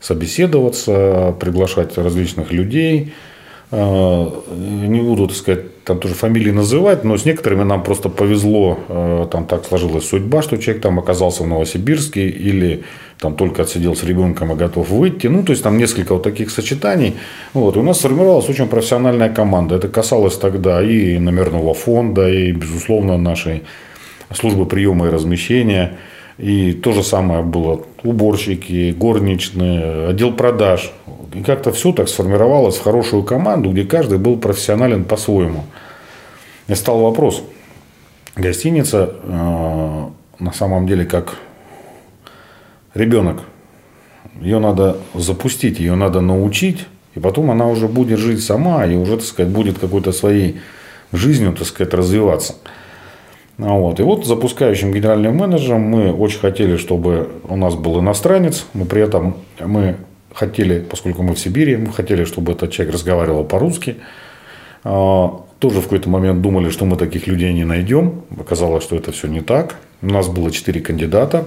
Speaker 2: собеседоваться, приглашать различных людей – Э, не буду, так сказать, там тоже фамилии называть, но с некоторыми нам просто повезло, э, там так сложилась судьба, что человек там оказался в Новосибирске или там только отсидел с ребенком и готов выйти. Ну, то есть там несколько вот таких сочетаний. Вот. И у нас сформировалась очень профессиональная команда. Это касалось тогда и номерного фонда, и, безусловно, нашей службы приема и размещения. И то же самое было уборщики, горничные, отдел продаж. И как-то все так сформировалось в хорошую команду, где каждый был профессионален по-своему. И стал вопрос. Гостиница э, на самом деле как ребенок. Ее надо запустить, ее надо научить, и потом она уже будет жить сама, и уже, так сказать, будет какой-то своей жизнью, так сказать, развиваться. Вот. И вот запускающим генеральным менеджером мы очень хотели, чтобы у нас был иностранец, но при этом мы хотели, поскольку мы в Сибири, мы хотели, чтобы этот человек разговаривал по-русски. А, тоже в какой-то момент думали, что мы таких людей не найдем. Оказалось, что это все не так. У нас было четыре кандидата.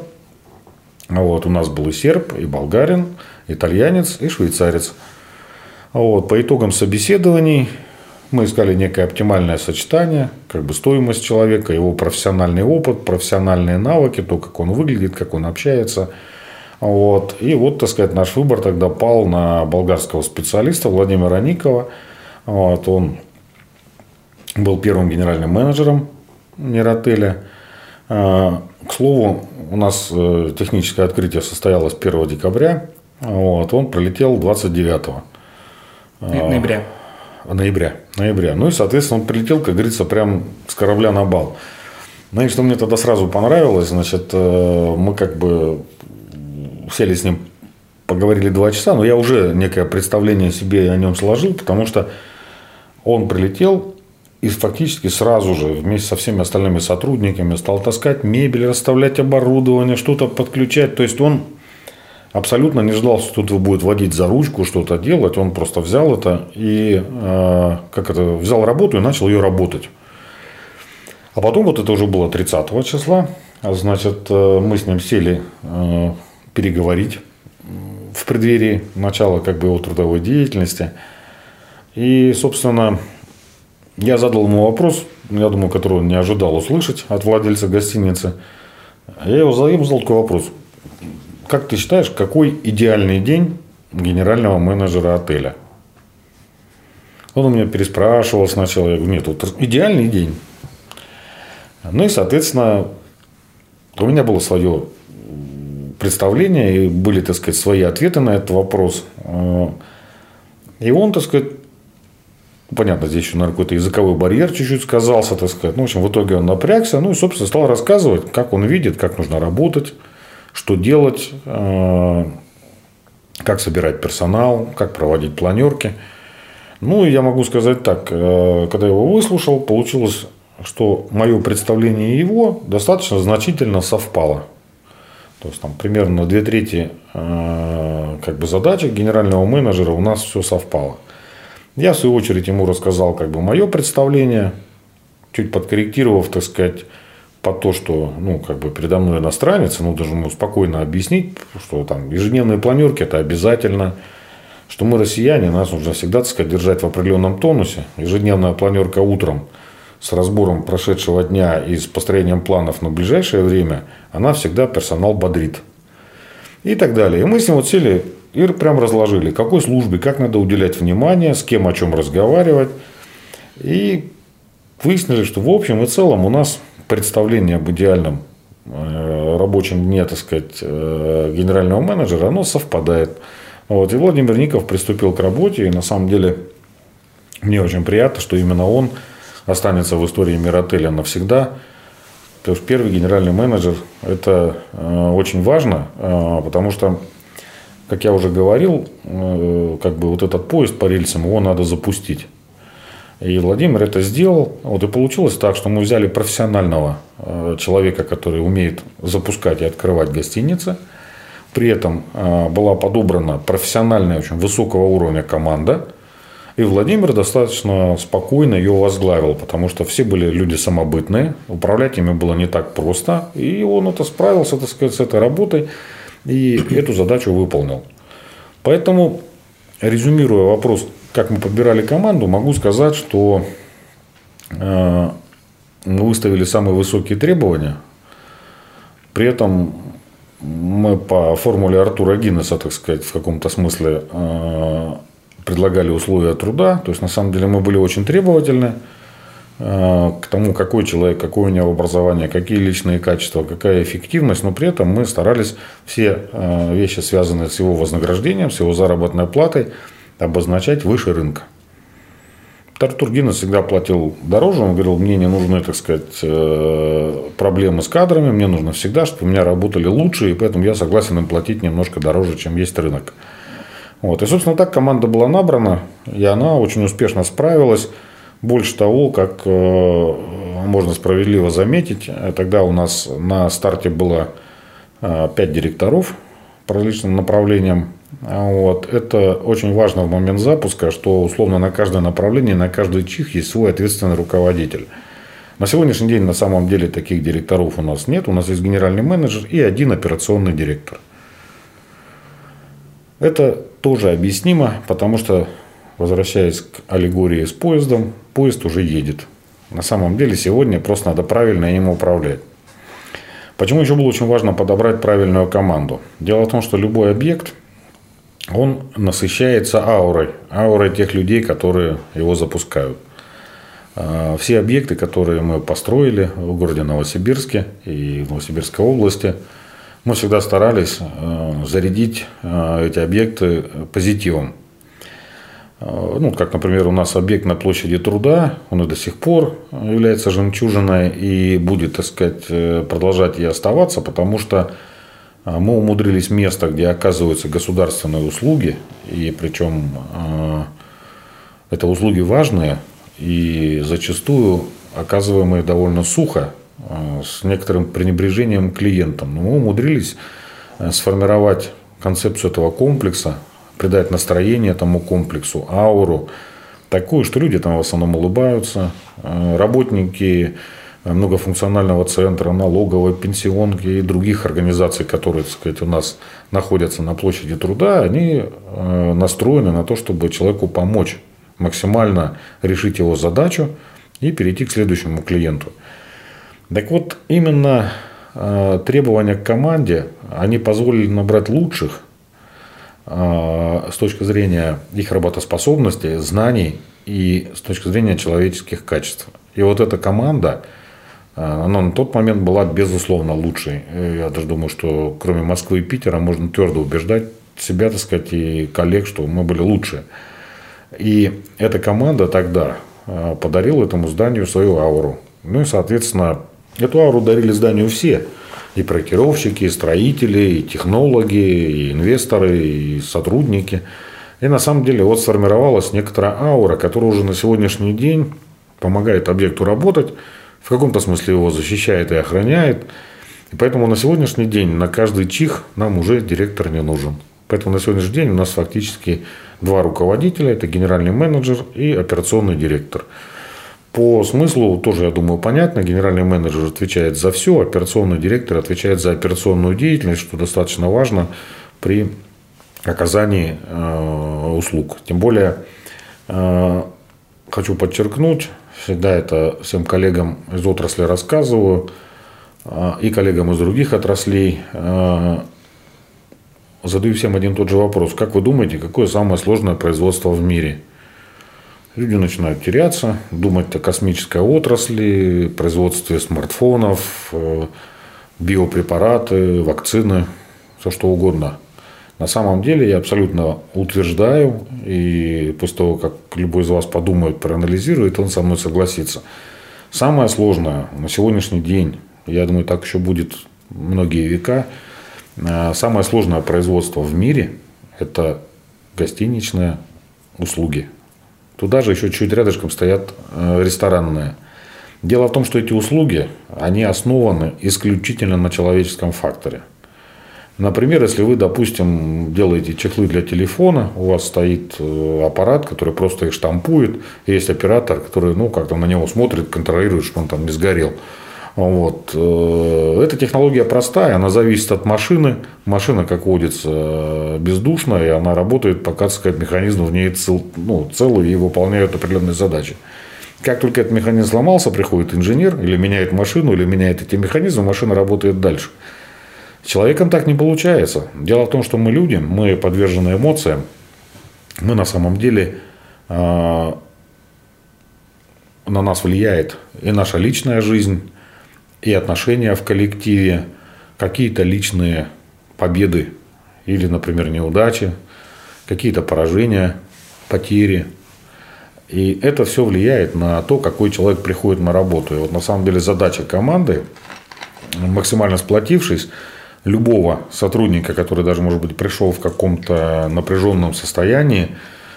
Speaker 2: Вот, у нас был и серб, и болгарин, итальянец, и швейцарец. Вот, по итогам собеседований мы искали некое оптимальное сочетание, как бы стоимость человека, его профессиональный опыт, профессиональные навыки, то, как он выглядит, как он общается. Вот. И вот, так сказать, наш выбор тогда пал на болгарского специалиста Владимира Никова. Вот. Он был первым генеральным менеджером Миротеля. А, к слову, у нас э, техническое открытие состоялось 1 декабря. Вот. Он прилетел 29
Speaker 1: ноября
Speaker 2: ноября. ноября. Ну и, соответственно, он прилетел, как говорится, прям с корабля на бал. Ну и что мне тогда сразу понравилось, значит, э, мы как бы сели с ним, поговорили два часа, но я уже некое представление себе о нем сложил, потому что он прилетел и фактически сразу же вместе со всеми остальными сотрудниками стал таскать мебель, расставлять оборудование, что-то подключать. То есть он абсолютно не ждал, что кто-то будет водить за ручку, что-то делать. Он просто взял это и э, как это, взял работу и начал ее работать. А потом, вот это уже было 30 числа, значит, э, мы с ним сели э, переговорить в преддверии начала как бы его трудовой деятельности. И, собственно, я задал ему вопрос, я думаю, который он не ожидал услышать от владельца гостиницы. Я его задал такой вопрос. Как ты считаешь, какой идеальный день генерального менеджера отеля? Он у меня переспрашивал сначала. Я говорю, нет, вот идеальный день. Ну и, соответственно, у меня было свое представление, и были, так сказать, свои ответы на этот вопрос. И он, так сказать, понятно, здесь еще, наверное, какой-то языковой барьер чуть-чуть сказался, так сказать. Ну, в общем, в итоге он напрягся, ну и, собственно, стал рассказывать, как он видит, как нужно работать, что делать, э, как собирать персонал, как проводить планерки. Ну, и я могу сказать так, э, когда я его выслушал, получилось, что мое представление его достаточно значительно совпало. То есть там примерно две трети э, как бы задачи генерального менеджера у нас все совпало. Я в свою очередь ему рассказал как бы мое представление, чуть подкорректировав, так сказать, по то, что, ну, как бы передо мной иностранец, ну, должен ему спокойно объяснить, что там ежедневные планерки – это обязательно, что мы россияне, нас нужно всегда, так сказать, держать в определенном тонусе. Ежедневная планерка утром с разбором прошедшего дня и с построением планов на ближайшее время, она всегда персонал бодрит. И так далее. И мы с ним вот сели и прям разложили, какой службе, как надо уделять внимание, с кем о чем разговаривать. И выяснили, что в общем и целом у нас представление об идеальном э, рабочем дне, так сказать, э, генерального менеджера, оно совпадает. Вот. И Владимир Ников приступил к работе, и на самом деле мне очень приятно, что именно он останется в истории Миротеля навсегда. Потому что первый генеральный менеджер – это э, очень важно, потому что, как я уже говорил, как бы вот этот поезд по рельсам, его надо запустить. И Владимир это сделал. Вот и получилось так, что мы взяли профессионального э, человека, который умеет запускать и открывать гостиницы. При этом э, была подобрана профессиональная, очень высокого уровня команда. И Владимир достаточно спокойно ее возглавил, потому что все были люди самобытные, управлять ими было не так просто. И он это справился, так сказать, с этой работой и эту задачу выполнил. Поэтому, резюмируя вопрос как мы подбирали команду, могу сказать, что э, мы выставили самые высокие требования. При этом мы по формуле Артура Гиннеса, так сказать, в каком-то смысле э, предлагали условия труда. То есть, на самом деле, мы были очень требовательны к тому, какой человек, какое у него образование, какие личные качества, какая эффективность. Но при этом мы старались все вещи, связанные с его вознаграждением, с его заработной платой, обозначать выше рынка. Артур Гиннес всегда платил дороже. Он говорил, мне не нужны, так сказать, э, проблемы с кадрами. Мне нужно всегда, чтобы у меня работали лучше. И поэтому я согласен им платить немножко дороже, чем есть рынок. Вот. И, собственно, так команда была набрана. И она очень успешно справилась. Больше того, как э, можно справедливо заметить, тогда у нас на старте было 5 директоров по различным направлениям. Вот. Это очень важно в момент запуска, что условно на каждое направление, на каждый чих есть свой ответственный руководитель. На сегодняшний день на самом деле таких директоров у нас нет. У нас есть генеральный менеджер и один операционный директор. Это тоже объяснимо, потому что, возвращаясь к аллегории с поездом, поезд уже едет. На самом деле сегодня просто надо правильно им управлять. Почему еще было очень важно подобрать правильную команду? Дело в том, что любой объект, он насыщается аурой, аурой тех людей, которые его запускают. А, все объекты, которые мы построили в городе Новосибирске и в Новосибирской области, мы всегда старались а, зарядить а, эти объекты позитивом. Ну, как, например, у нас объект на площади труда, он и до сих пор является жемчужиной и будет, так сказать, э, продолжать и оставаться, потому что мы умудрились место, где оказываются государственные услуги, и причем это услуги важные, и зачастую оказываемые довольно сухо, э, с некоторым пренебрежением клиентам. Но мы умудрились э, сформировать концепцию этого комплекса, придать настроение этому комплексу, ауру, такую, что люди там в основном улыбаются, э, работники многофункционального центра, налоговой, пенсионки и других организаций, которые так сказать, у нас находятся на площади труда, они настроены на то, чтобы человеку помочь максимально решить его задачу и перейти к следующему клиенту. Так вот, именно э, требования к команде, они позволили набрать лучших э, с точки зрения их работоспособности, знаний и с точки зрения человеческих качеств. И вот эта команда, э, она на тот момент была безусловно лучшей. Я даже думаю, что кроме Москвы и Питера можно твердо убеждать себя, так сказать, и коллег, что мы были лучшие. И эта команда тогда а, подарила этому зданию свою ауру. Ну и, соответственно, эту ауру дарили зданию все. И проектировщики, и строители, и технологи, и инвесторы, и сотрудники. И на самом деле вот сформировалась некоторая аура, которая уже на сегодняшний день помогает объекту работать, в каком-то смысле его защищает и охраняет. И поэтому на сегодняшний день на каждый чих нам уже директор не нужен. Поэтому на сегодняшний день у нас фактически два руководителя. Это генеральный менеджер и операционный директор. По смыслу тоже, я думаю, понятно. Генеральный менеджер отвечает за все, операционный директор отвечает за операционную деятельность, что достаточно важно при оказании э, услуг. Тем более, э, хочу подчеркнуть, всегда это всем коллегам из отрасли рассказываю, э, и коллегам из других отраслей, задаю всем один и тот же вопрос. Как вы думаете, какое самое сложное производство в мире? Люди начинают теряться, думать о космической отрасли, производстве смартфонов, э, биопрепараты, вакцины, все что угодно. На самом деле я абсолютно утверждаю, и после того, как любой из вас подумает, проанализирует, он со мной согласится. Самое сложное на сегодняшний день, я думаю, так еще будет многие века – Э, самое сложное производство в мире – это гостиничные услуги. Туда же еще чуть рядышком стоят э, ресторанные. Дело в том, что эти услуги, они основаны исключительно на человеческом факторе. Например, если вы, допустим, делаете чехлы для телефона, у вас стоит э, аппарат, который просто их штампует, есть оператор, который ну, как-то на него смотрит, контролирует, чтобы он там не сгорел. Вот. Э, эта технология простая, она зависит от машины. Машина, как водится, бездушная, и она работает, пока так сказать, механизм в ней цел, ну, целый и выполняет определенные задачи. Как только этот механизм сломался, приходит инженер, или меняет машину, или меняет эти механизмы, машина работает дальше. С человеком так не получается. Дело в том, что мы люди, мы подвержены эмоциям, мы на самом деле э, на нас влияет и наша личная жизнь, и отношения в коллективе, какие-то личные победы или, например, неудачи, какие-то поражения, потери. И это все влияет на то, какой человек приходит на работу. И вот на самом деле задача команды, максимально сплотившись, любого сотрудника, который даже, может быть, пришел в каком-то напряженном состоянии,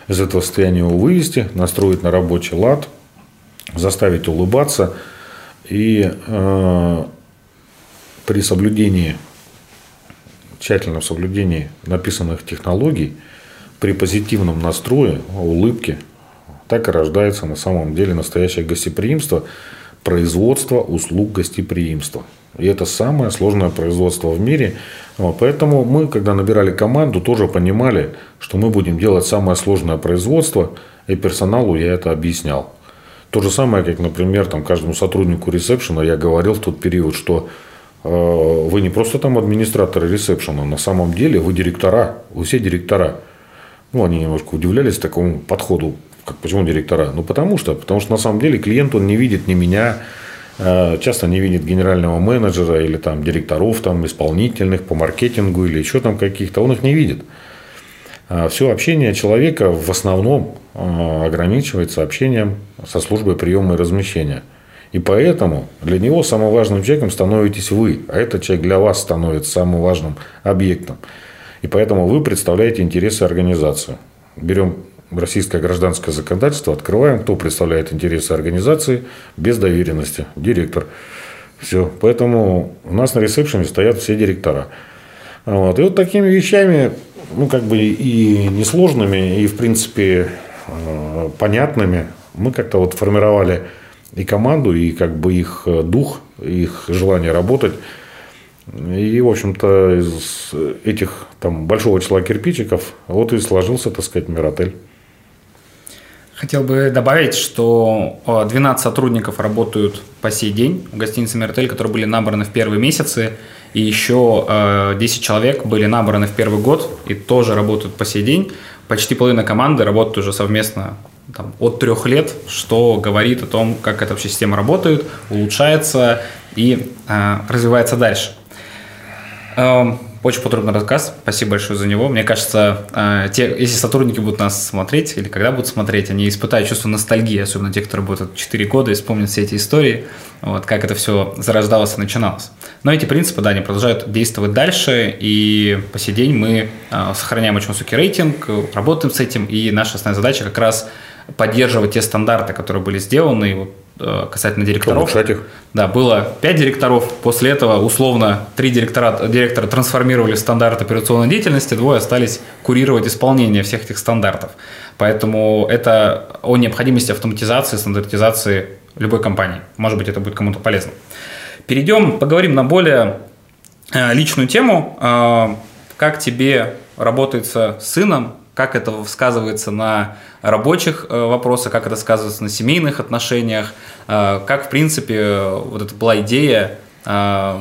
Speaker 2: из этого состояния его вывести, настроить на рабочий лад, заставить улыбаться – И э, при соблюдении, тщательном соблюдении написанных технологий, при позитивном настрое, улыбке, так и рождается на самом деле настоящее гостеприимство, производство услуг гостеприимства. И это самое сложное производство в мире. Поэтому мы, когда набирали команду, тоже понимали, что мы будем делать самое сложное производство, и персоналу я это объяснял. То же самое, как, например, там, каждому сотруднику ресепшена я говорил в тот период, что э, вы не просто там администраторы ресепшена, на самом деле вы директора, вы все директора. Ну, они немножко удивлялись такому подходу. Как, почему директора? Ну, потому что. Потому что на самом деле клиент, он не видит ни меня, э, часто не видит генерального менеджера или там директоров там, исполнительных по маркетингу или еще там каких-то. Он их не видит. А Все общение человека в основном ограничивается общением со службой приема и размещения. И поэтому для него самым важным человеком становитесь вы, а этот человек для вас становится самым важным объектом. И поэтому вы представляете интересы организации. Берем российское гражданское законодательство, открываем, кто представляет интересы организации без доверенности. Директор. Все. Поэтому у нас на ресепшене стоят все директора. Вот. И вот такими вещами, ну, как бы и несложными, и, в принципе, понятными, мы как-то вот формировали и команду, и как бы их дух, их желание работать. И, в общем-то, из этих там большого числа кирпичиков вот и сложился, так сказать, Миротель.
Speaker 1: Хотел бы добавить, что 12 сотрудников работают по сей день в гостинице «Миротель», которые были набраны в первые месяцы, и еще 10 человек были набраны в первый год и тоже работают по сей день. Почти половина команды работает уже совместно там, от трех лет, что говорит о том, как эта вообще система работает, улучшается и э, развивается дальше. Эм, очень подробный рассказ. Спасибо большое за него. Мне кажется, э, те, если сотрудники будут нас смотреть или когда будут смотреть, они испытают чувство ностальгии, особенно те, которые будут 4 года и вспомнят все эти истории, вот, как это все зарождалось и начиналось. Но эти принципы, да, они продолжают действовать дальше, и по сей день мы э, сохраняем очень высокий рейтинг, работаем с этим, и наша основная задача как раз поддерживать те стандарты, которые были сделаны, вот, Э, касательно директоров.
Speaker 2: Улучшать
Speaker 1: Да, было 5 директоров. После этого условно 3 директора, директора трансформировали стандарт операционной деятельности, двое остались курировать исполнение всех этих стандартов. Поэтому это о необходимости автоматизации, стандартизации любой компании. Может быть, это будет кому-то полезно. Перейдем, поговорим на более э, личную тему. Э, как тебе работается с сыном, как это сказывается на рабочих э, вопросах, как это сказывается на семейных отношениях, э, как, в принципе, вот это была идея э,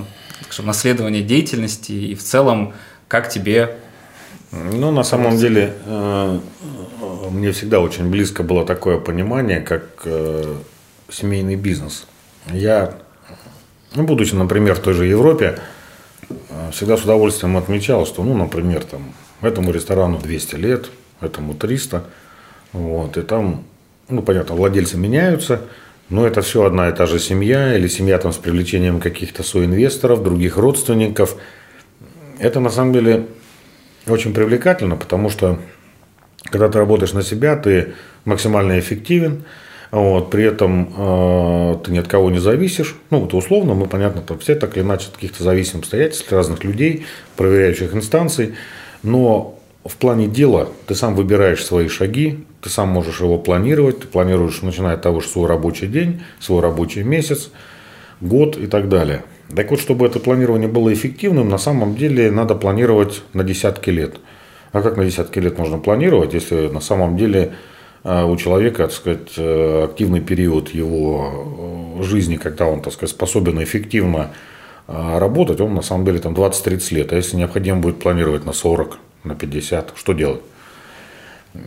Speaker 1: наследования деятельности и в целом, как тебе...
Speaker 2: Ну, на самом деле, мне всегда очень близко было такое понимание, как семейный бизнес. Я, ну, будучи, например, в той же Европе, всегда с удовольствием отмечал, что, ну, например, там, Этому ресторану 200 лет, этому 300. Вот, и там, ну, понятно, владельцы меняются, но это все одна и та же семья, или семья там с привлечением каких-то соинвесторов, других родственников. Это на самом деле очень привлекательно, потому что когда ты работаешь на себя, ты максимально эффективен, вот, при этом э, ты ни от кого не зависишь. Ну, вот условно, мы, понятно, там все так или иначе от каких-то зависимых обстоятельств, разных людей, проверяющих инстанций. Но в плане дела ты сам выбираешь свои шаги, ты сам можешь его планировать, ты планируешь, начиная от того, что свой рабочий день, свой рабочий месяц, год и так далее. Так вот, чтобы это планирование было эффективным, на самом деле надо планировать на десятки лет. А как на десятки лет можно планировать, если на самом деле э, у человека, так сказать, э, активный период его э, жизни, когда он, так сказать, способен эффективно а работать он на самом деле там 20-30 лет. А если необходимо будет планировать на 40, на 50, что делать?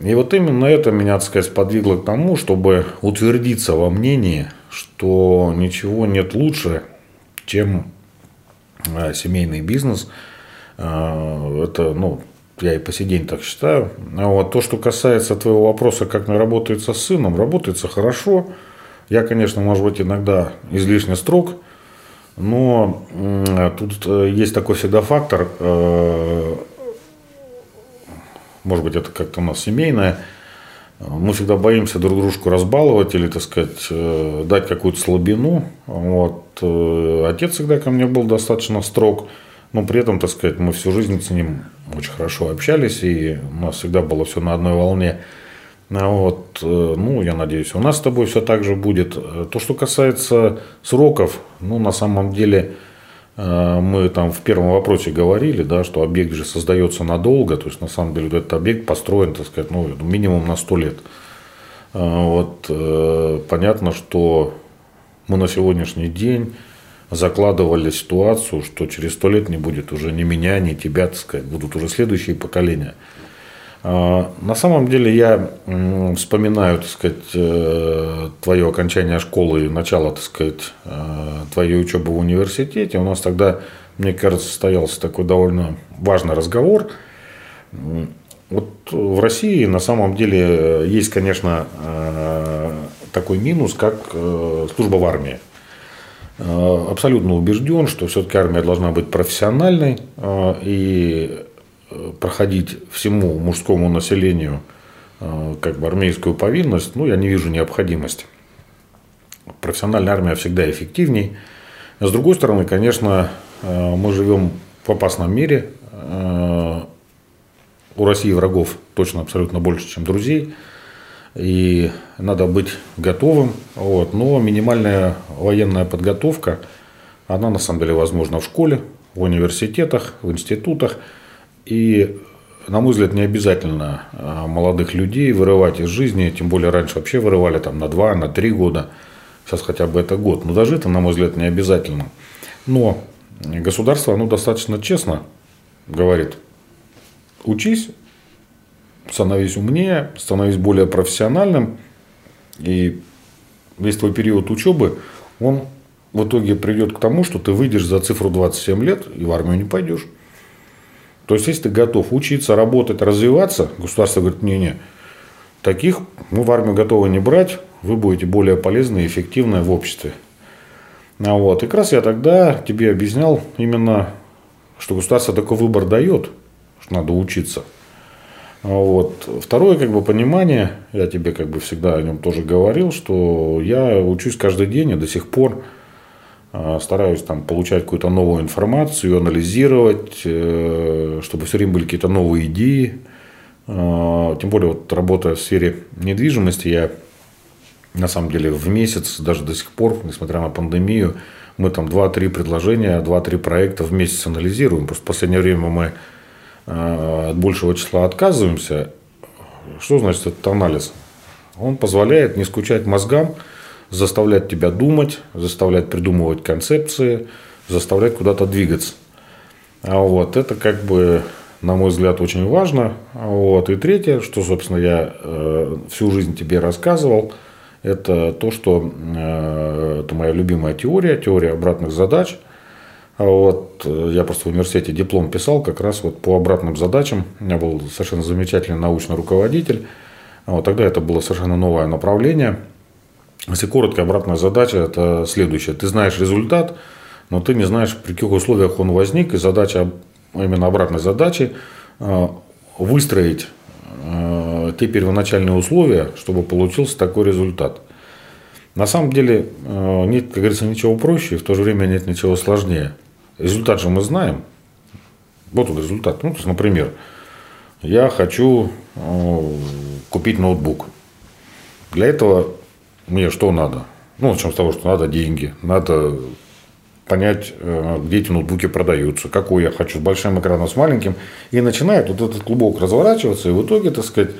Speaker 2: И вот именно это меня, так сказать, сподвигло к тому, чтобы утвердиться во мнении, что ничего нет лучше, чем а, семейный бизнес. А, это, ну, я и по сей день так считаю. А вот то, что касается твоего вопроса, как мне работается с сыном, работается хорошо. Я, конечно, может быть, иногда излишне строг – но тут э, есть такой всегда фактор, э, может быть, это как-то у нас семейное, мы всегда боимся друг дружку разбаловать или, так сказать, э, дать какую-то слабину. Вот. Отец всегда ко мне был достаточно строг, но при этом, так сказать, мы всю жизнь с ним очень хорошо общались, и у нас всегда было все на одной волне. А вот, э, ну, я надеюсь, у нас с тобой все так же будет. То, что касается сроков, ну, на самом деле, мы там в первом вопросе говорили, да, что объект же создается надолго, то есть на самом деле этот объект построен, так сказать, ну, минимум на 100 лет. Вот, э, понятно, что мы на сегодняшний день закладывали ситуацию, что через сто лет не будет уже ни меня, ни тебя, так сказать, будут уже следующие поколения. А, на самом деле я вспоминаю, так сказать, э, твое окончание школы и начало, так сказать, э, твоей учебы в университете. У нас тогда, мне кажется, состоялся такой довольно важный разговор. Вот в России на самом деле есть, конечно, э, такой минус, как служба в армии. Абсолютно убежден, что все-таки армия должна быть профессиональной, и проходить всему мужскому населению э, как бы армейскую повинность, ну, я не вижу необходимости. Профессиональная армия всегда эффективней. С другой стороны, конечно, э, мы живем в опасном мире. Э, у России врагов точно абсолютно больше, чем друзей. И надо быть готовым. Вот. Но минимальная военная подготовка, она на самом деле возможна в школе, в университетах, в институтах. И, на мой взгляд, не обязательно а, молодых людей вырывать из жизни, тем более раньше вообще вырывали там на два, на три года, сейчас хотя бы это год. Но даже это, на мой взгляд, не обязательно. Но государство, оно достаточно честно говорит, учись, становись умнее, становись более профессиональным, и весь твой период учебы, он в итоге придет к тому, что ты выйдешь за цифру 27 лет и в армию не пойдешь. То есть, если ты готов учиться, работать, развиваться, государство говорит, не-не, таких мы в армию готовы не брать, вы будете более полезны и эффективны в обществе. А вот. И как раз я тогда тебе объяснял именно, что государство такой выбор дает, что надо учиться. А вот. Второе как бы, понимание, я тебе как бы всегда о нем тоже говорил, что я учусь каждый день и до сих пор стараюсь там получать какую-то новую информацию, анализировать, э, чтобы все время были какие-то новые идеи. А, тем более, вот работая в сфере недвижимости, я на самом деле в месяц, даже до сих пор, несмотря на пандемию, мы там 2-3 предложения, 2-3 проекта в месяц анализируем. Просто в последнее время мы а, от большего числа отказываемся. Что значит этот анализ? Он позволяет не скучать мозгам, заставлять тебя думать, заставлять придумывать концепции, заставлять куда-то двигаться. А вот это как бы, на мой взгляд, очень важно. А вот. И третье, что, собственно, я э, всю жизнь тебе рассказывал, это то, что э, это моя любимая теория, теория обратных задач. А вот э, я просто в университете диплом писал как раз вот по обратным задачам. У меня был совершенно замечательный научный руководитель. А вот тогда это было совершенно новое направление – если коротко, обратная задача – это следующее. Ты знаешь результат, но ты не знаешь, при каких условиях он возник. И задача, именно обратной задачи э, – выстроить э, те первоначальные условия, чтобы получился такой результат. На самом деле э, нет, как говорится, ничего проще, и в то же время нет ничего сложнее. Результат же мы знаем. Вот он результат. Ну, то есть, например, я хочу купить ноутбук. Для этого мне что надо? Ну, начнем с того, что надо деньги, надо понять, э, где эти ноутбуки продаются, какой я хочу, с большим экраном, с маленьким. И начинает вот этот клубок разворачиваться, и в итоге, так сказать,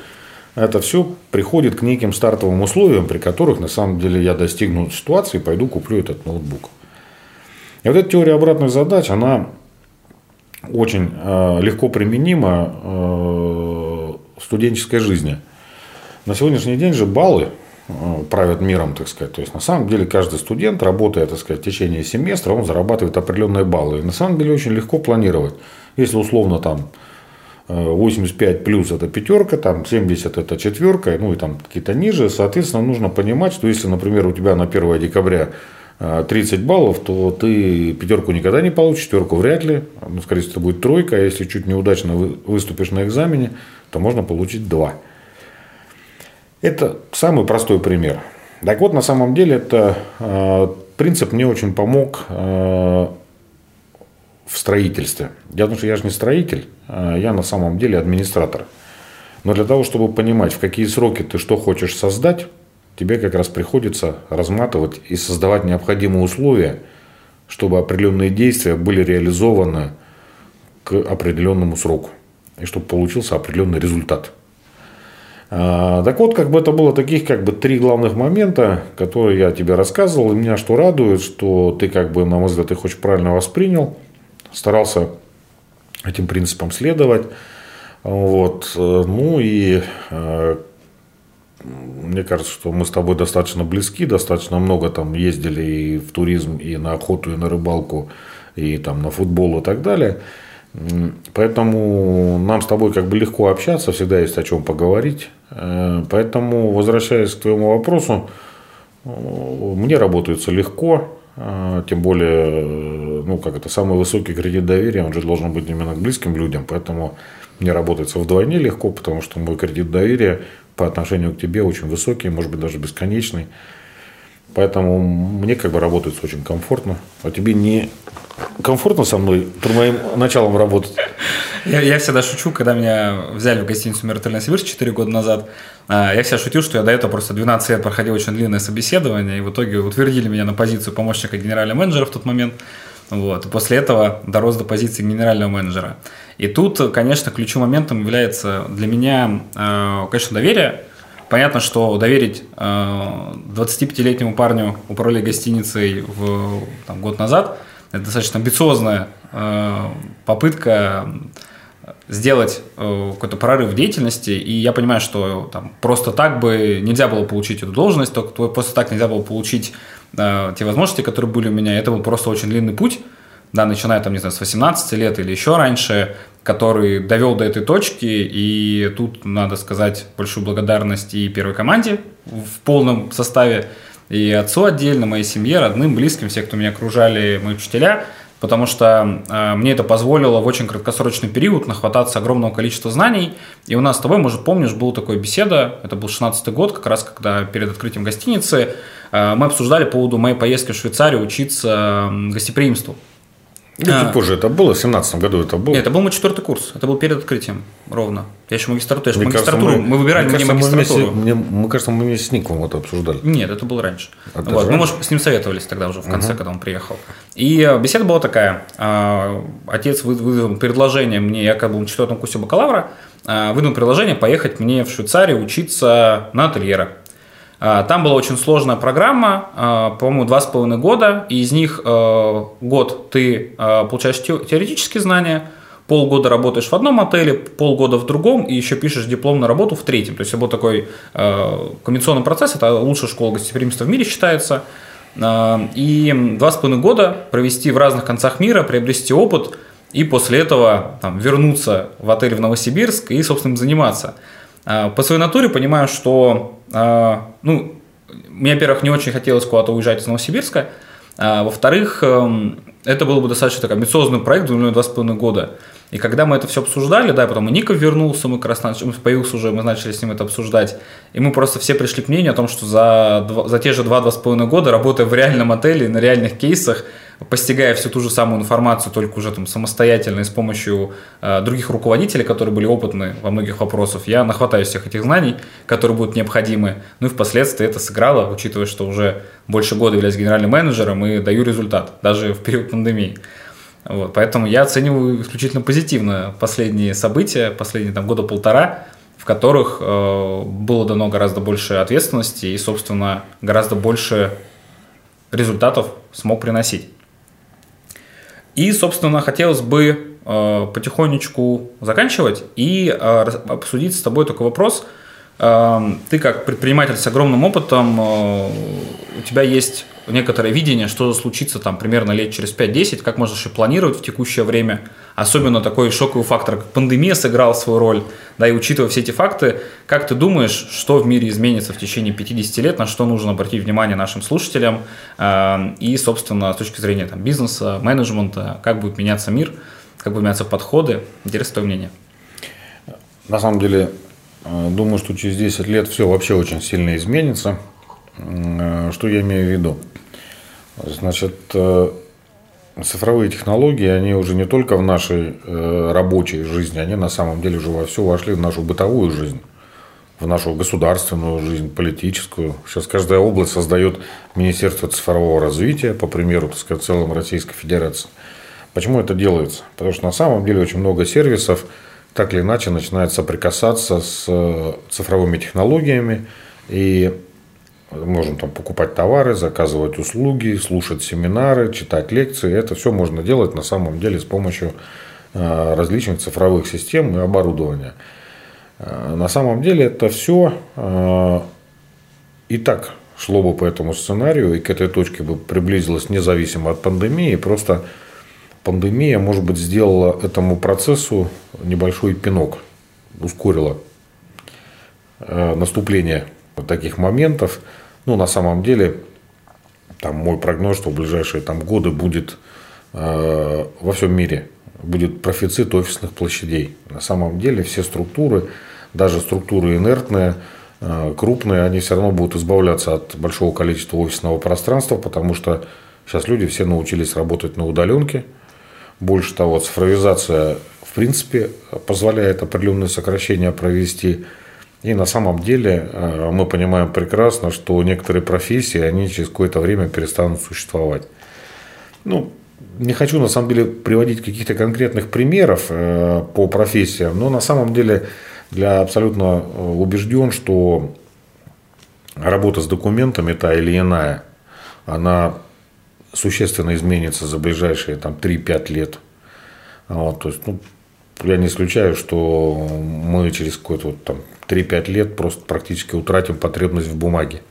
Speaker 2: это все приходит к неким стартовым условиям, при которых на самом деле я достигну ситуации и пойду куплю этот ноутбук. И вот эта теория обратных задач, она очень э, легко применима э, в студенческой жизни. На сегодняшний день же баллы правят миром, так сказать. То есть, на самом деле, каждый студент, работая, так сказать, в течение семестра, он зарабатывает определенные баллы. И на самом деле, очень легко планировать. Если условно там 85 э, плюс это пятерка, там 70 это четверка, ну и там какие-то ниже, соответственно, нужно понимать, что если, например, у тебя на 1 декабря 30 э, баллов, то ты пятерку никогда не получишь, четверку вряд ли, ну, скорее всего, это будет тройка, а если чуть неудачно выступишь на экзамене, то можно получить 2. Это самый простой пример. Так вот, на самом деле, это э, принцип мне очень помог э, в строительстве. В том, что я же не строитель, а я на самом деле администратор. Но для того, чтобы понимать, в какие сроки ты что хочешь создать, тебе как раз приходится разматывать и создавать необходимые условия, чтобы определенные действия были реализованы к определенному сроку. И чтобы получился определенный результат. А, так вот, как бы это было таких как бы три главных момента, которые я тебе рассказывал. И меня что радует, что ты как бы, на мой взгляд, их очень правильно воспринял, старался этим принципам следовать. Вот. Ну и э, мне кажется, что мы с тобой достаточно близки, достаточно много там ездили и в туризм, и на охоту, и на рыбалку, и там на футбол и так далее. Поэтому нам с тобой как бы легко общаться, всегда есть о чем поговорить. Э, поэтому, возвращаясь к твоему вопросу, э, мне работается легко, э, тем более, ну, как это, самый высокий кредит доверия, он же должен быть именно к близким людям, поэтому мне работается вдвойне легко, потому что мой кредит доверия по отношению к тебе очень высокий, может быть, даже бесконечный. Поэтому мне как бы работается очень комфортно. А тебе не комфортно со мной по моим началам работать?
Speaker 1: Я, я всегда шучу, когда меня взяли в гостиницу «Миротель Новосибирск» 4 года назад, а, я всегда шутил, что я до этого просто 12 лет проходил очень длинное собеседование, и в итоге утвердили меня на позицию помощника генерального менеджера в тот момент. Вот. И после этого дорос до позиции генерального менеджера. И тут, конечно, ключевым моментом является для меня, э, конечно, доверие. Понятно, что доверить 25-летнему э, парню управлять гостиницей в, там, год назад – это достаточно амбициозная э, попытка сделать какой-то прорыв в деятельности, и я понимаю, что там, просто так бы нельзя было получить эту должность, только просто так нельзя было получить э, те возможности, которые были у меня. Это был просто очень длинный путь, да, начиная там, не знаю, с 18 лет или еще раньше, который довел до этой точки, и тут надо сказать большую благодарность и первой команде в полном составе, и отцу отдельно, моей семье, родным, близким, все, кто меня окружали, мои учителя, потому что э, мне это позволило в очень краткосрочный период нахвататься огромного количества знаний. И у нас с тобой, может, помнишь, была такая беседа, это был 16 год, как раз когда перед открытием гостиницы, э, мы обсуждали по поводу моей поездки в Швейцарию учиться гостеприимству.
Speaker 2: Ну, а, чуть позже это было, в 17 году это было.
Speaker 1: Нет, это был мой четвертый курс, это был перед открытием, ровно. Я еще магистратуру, я еще магистратуру, кажется, мы, мы выбирали мне, мне магистратуру.
Speaker 2: Мы вместе, мне, мы, кажется, мы вместе с Ником это обсуждали.
Speaker 1: Нет, это было раньше. А вот, мы, может, с ним советовались тогда уже в конце, угу. когда он приехал. И э, беседа была такая, э, отец выдвинул предложение мне, я как бы на четвертом курсе бакалавра, э, выдвинул предложение поехать мне в Швейцарию учиться на ательера. А, там была очень сложная программа, а, по-моему, два с половиной года, и из них а, год ты получаешь теоретические знания, полгода работаешь в одном отеле, полгода в другом, и еще пишешь дипломную работу в третьем. То есть это был такой комбинационный процесс, это лучшая школа гостеприимства в мире считается. И два с половиной года провести в разных концах мира, приобрести опыт, и после этого там, вернуться в отель в Новосибирск и, собственно, заниматься. По своей натуре понимаю, что а, ну, мне, во-первых, не очень хотелось куда-то уезжать из Новосибирска, а, во-вторых, эм, это был бы достаточно такой амбициозный проект длиной два с половиной года. И когда мы это все обсуждали, да, потом и Ников вернулся, мы как раз начали, появился уже, мы начали с ним это обсуждать, и мы просто все пришли к мнению о том, что за, за те же два-два с половиной года, работая в реальном отеле, на реальных кейсах, постигая всю ту же самую информацию, только уже там самостоятельно и с помощью э, других руководителей, которые были опытны во многих вопросах, я нахватаюсь всех этих знаний, которые будут необходимы. Ну и впоследствии это сыграло, учитывая, что уже больше года являюсь генеральным менеджером и даю результат, даже в период пандемии. Вот, поэтому я оцениваю исключительно позитивно последние события, последние там, года полтора, в которых э, было дано гораздо больше ответственности и, собственно, гораздо больше результатов смог приносить. И, собственно, хотелось бы э, потихонечку заканчивать и э, обсудить с тобой такой вопрос. Э, ты как предприниматель с огромным опытом, э, у тебя есть некоторое видение, что случится там примерно лет через 5-10, как можешь и планировать в текущее время. Особенно такой шоковый фактор, как пандемия сыграл свою роль. Да, и учитывая все эти факты, как ты думаешь, что в мире изменится в течение 50 лет, на что нужно обратить внимание нашим слушателям э, и, собственно, с точки зрения там, бизнеса, менеджмента, как будет меняться мир, как будут меняться подходы. Интересно твое мнение.
Speaker 2: На самом деле, думаю, что через 10 лет все вообще очень сильно изменится. Что я имею в виду? Значит, цифровые технологии, они уже не только в нашей рабочей жизни, они на самом деле уже во все вошли в нашу бытовую жизнь в нашу государственную жизнь, политическую. Сейчас каждая область создает Министерство цифрового развития, по примеру, так сказать, целом Российской Федерации. Почему это делается? Потому что на самом деле очень много сервисов так или иначе начинает соприкасаться с э, цифровыми технологиями и можем там покупать товары, заказывать услуги, слушать семинары, читать лекции. Это все можно делать на самом деле с помощью э, различных цифровых систем и оборудования. Э, на самом деле это все э, и так шло бы по этому сценарию и к этой точке бы приблизилось независимо от пандемии. Просто пандемия, может быть, сделала этому процессу небольшой пинок, ускорила э, таких моментов. Ну, на самом деле, там мой прогноз, что в ближайшие там, годы будет во всем мире будет профицит офисных площадей. На самом деле все структуры, даже структуры инертные, э, крупные, они все равно будут избавляться от большого количества офисного пространства, потому что сейчас люди все научились работать на удаленке. Больше того, цифровизация в принципе позволяет определенные сокращения провести. И на самом деле э, мы понимаем прекрасно, что некоторые профессии, они через какое-то время перестанут существовать. Ну, не хочу на самом деле приводить каких-то конкретных примеров э, по профессиям, но на самом деле я абсолютно э, убежден, что работа с документами та или иная, она существенно изменится за ближайшие там, 3-5 лет. Вот, то есть, ну, я не исключаю, что мы через какое-то вот, там 3-5 лет просто практически утратим потребность в бумаге.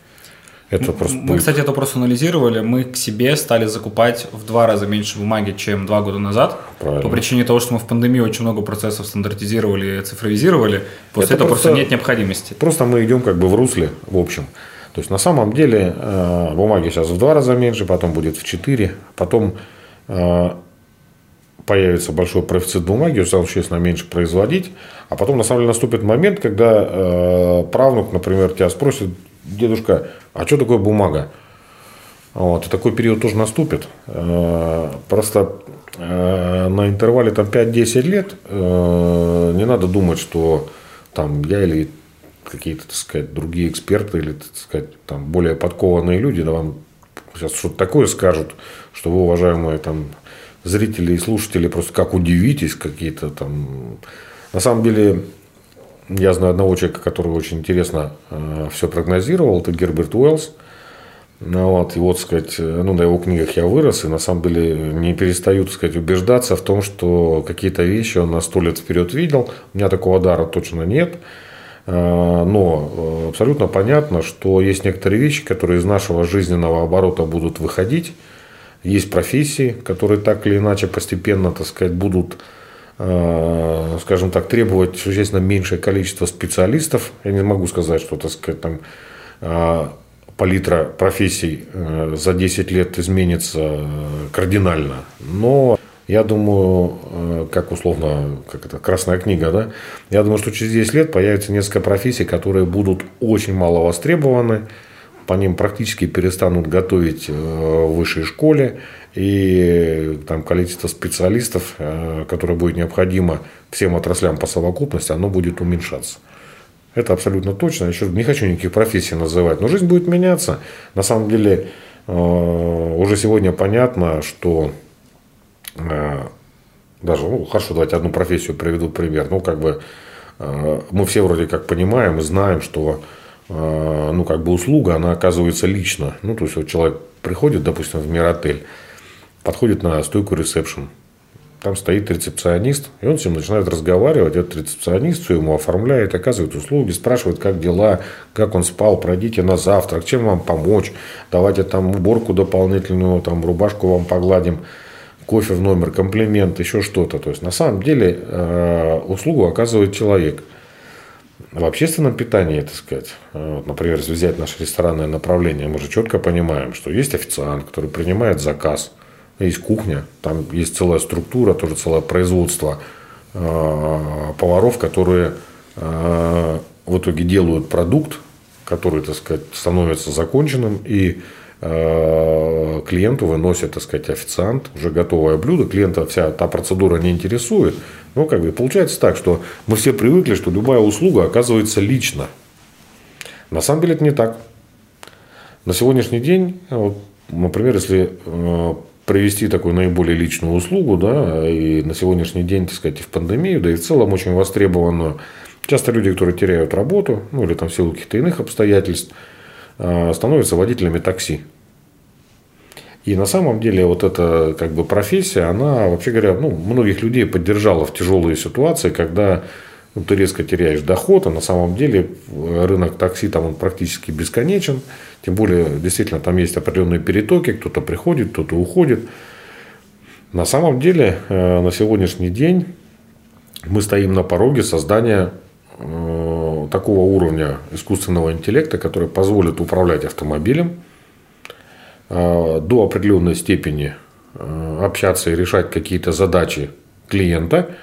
Speaker 1: Это просто мы, будет... кстати, это просто анализировали. Мы к себе стали закупать в два раза меньше бумаги, чем два года назад. Правильно. По причине того, что мы в пандемии очень много процессов стандартизировали и цифровизировали. После это этого просто, просто нет необходимости.
Speaker 2: Просто мы идем как бы в русле, в общем. То есть на самом деле э, бумаги сейчас в два раза меньше, потом будет в четыре, потом э, появится большой профицит бумаги, стал существенно меньше производить, а потом на самом деле наступит момент, когда э, правнук, например, тебя спросит, дедушка, а что такое бумага? Вот, и такой период тоже наступит. Э, просто э, на интервале там 5-10 лет э, не надо думать, что там я или какие-то, так сказать, другие эксперты или, так сказать, там более подкованные люди да, вам сейчас что-то такое скажут, что вы, уважаемые там зрители и слушатели, просто как удивитесь какие-то там. На самом деле, я знаю одного человека, который очень интересно э, все прогнозировал, это Герберт Уэллс. Ну, вот, и вот, сказать, ну, на его книгах я вырос, и на самом деле не перестаю, так сказать, убеждаться в том, что какие-то вещи он на сто лет вперед видел. У меня такого дара точно нет. Э, но э, абсолютно понятно, что есть некоторые вещи, которые из нашего жизненного оборота будут выходить. Есть профессии, которые так или иначе постепенно, так сказать, будут Э, скажем так, требовать существенно меньшее количество специалистов. Я не могу сказать, что, так сказать, там э, палитра профессий э, за 10 лет изменится кардинально. Но я думаю, как условно, как это, красная книга, да? Я думаю, что через 10 лет появится несколько профессий, которые будут очень мало востребованы, по ним практически перестанут готовить в высшей школе, и там количество специалистов, э, которое будет необходимо всем отраслям по совокупности, оно будет уменьшаться. Это абсолютно точно. Еще не хочу никаких профессий называть, но жизнь будет меняться. На самом деле э, уже сегодня понятно, что э, даже, ну, хорошо, давайте одну профессию приведу пример. Ну, как бы мы все вроде как понимаем и знаем, что ну, как бы услуга, она оказывается лично. Ну, то есть, вот человек приходит, допустим, в Миротель, подходит на стойку ресепшн. Там стоит рецепционист, и он с ним начинает разговаривать. Этот рецепционист все ему оформляет, оказывает услуги, спрашивает, как дела, как он спал, пройдите на завтрак, чем вам помочь, давайте там уборку дополнительную, там рубашку вам погладим, кофе в номер, комплимент, еще что-то. То есть, на самом деле, э, услугу оказывает человек. В общественном питании, так сказать, э, вот, например, если взять наше ресторанное направление, мы же четко понимаем, что есть официант, который принимает заказ – есть кухня, там есть целая структура, тоже целое производство э, поваров, которые э, в итоге делают продукт, который, так сказать, становится законченным, и клиенту выносит, так сказать, официант уже готовое блюдо. Клиента вся та процедура не интересует. Ну, как бы получается так, что мы все привыкли, что любая услуга оказывается лично. На самом деле это не так. На сегодняшний день, вот, например, если э, провести такую наиболее личную услугу, да, и на сегодняшний день, так сказать, и в пандемию, да и в целом очень востребованную, часто люди, которые теряют работу, ну или там в силу каких-то иных обстоятельств, э, становятся водителями такси. И на самом деле вот эта как бы профессия, она, вообще говоря, ну, многих людей поддержала в тяжелые ситуации, когда ну, ты резко теряешь доход, а на самом деле рынок такси там он практически бесконечен. Тем более, действительно, там есть определенные перетоки, кто-то приходит, кто-то уходит. На самом деле, э, на сегодняшний день мы стоим на пороге создания э, такого уровня искусственного интеллекта, который позволит управлять автомобилем до определенной степени общаться и решать какие-то задачи клиента,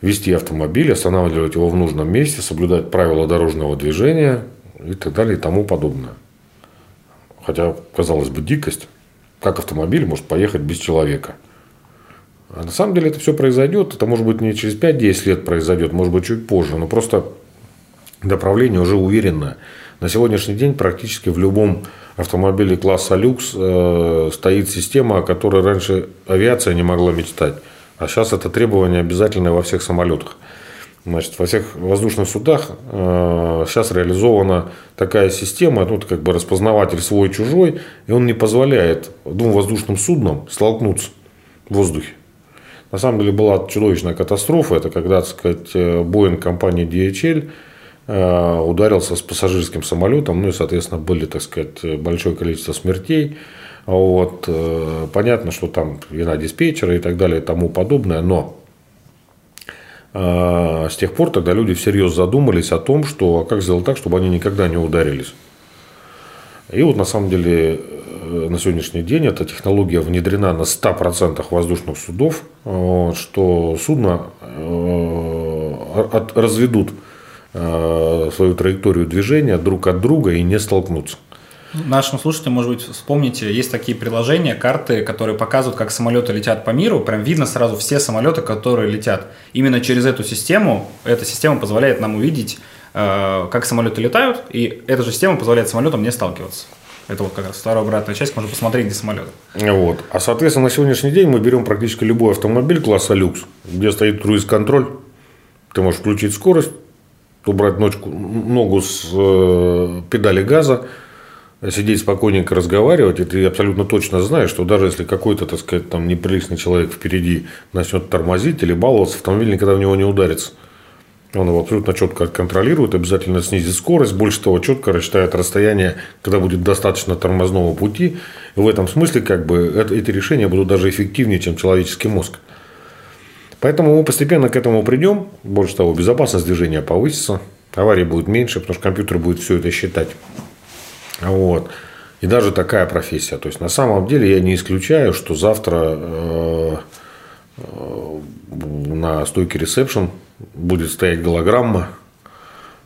Speaker 2: вести автомобиль, останавливать его в нужном месте, соблюдать правила дорожного движения и так далее и тому подобное. Хотя, казалось бы, дикость. Как автомобиль может поехать без человека? А на самом деле это все произойдет. Это может быть не через 5-10 лет произойдет, может быть чуть позже. Но просто направление уже уверенное. На сегодняшний день практически в любом автомобиле класса люкс э, стоит система, о которой раньше авиация не могла мечтать. А сейчас это требование обязательное во всех самолетах. Значит, во всех воздушных судах э, сейчас реализована такая система, ну, как бы распознаватель свой-чужой, и он не позволяет двум воздушным суднам столкнуться в воздухе. На самом деле была чудовищная катастрофа. Это когда, так сказать, э, Боинг компании DHL ударился с пассажирским самолетом, ну и, соответственно, были, так сказать, большое количество смертей. Вот. Э, понятно, что там вина диспетчера и так далее и тому подобное, но а, с тех пор тогда люди всерьез задумались о том, что а как сделать так, чтобы они никогда не ударились. И вот на самом деле э, на сегодняшний день эта технология внедрена на 100% воздушных судов, что судно э, разведут э, свою траекторию движения друг от друга и не столкнутся.
Speaker 1: Нашим слушателям, может быть, вспомните, есть такие приложения, карты, которые показывают, как самолеты летят по миру. Прям видно сразу все самолеты, которые летят. Именно через эту систему, эта система позволяет нам увидеть, э, как самолеты летают, и эта же система позволяет самолетам не сталкиваться. Это вот как раз вторая обратная часть, можно посмотреть, где самолет.
Speaker 2: Вот. А, соответственно, на сегодняшний день мы берем практически любой автомобиль класса люкс, где стоит круиз-контроль. Ты можешь включить скорость, убрать ночку, ногу с э, педали газа, сидеть спокойненько разговаривать, и ты абсолютно точно знаешь, что даже если какой-то, так сказать, там неприличный человек впереди начнет тормозить или баловаться, автомобиль никогда в него не ударится. Он его абсолютно четко контролирует, обязательно снизит скорость, больше того, четко рассчитает расстояние, когда будет достаточно тормозного пути. В этом смысле как бы это, эти решения будут даже эффективнее, чем человеческий мозг. Поэтому мы постепенно к этому придем. Больше того, безопасность движения повысится, аварий будет меньше, потому что компьютер будет все это считать. Вот. И даже такая профессия. То есть, на самом деле, я не исключаю, что завтра э, э, на стойке ресепшн будет стоять голограмма,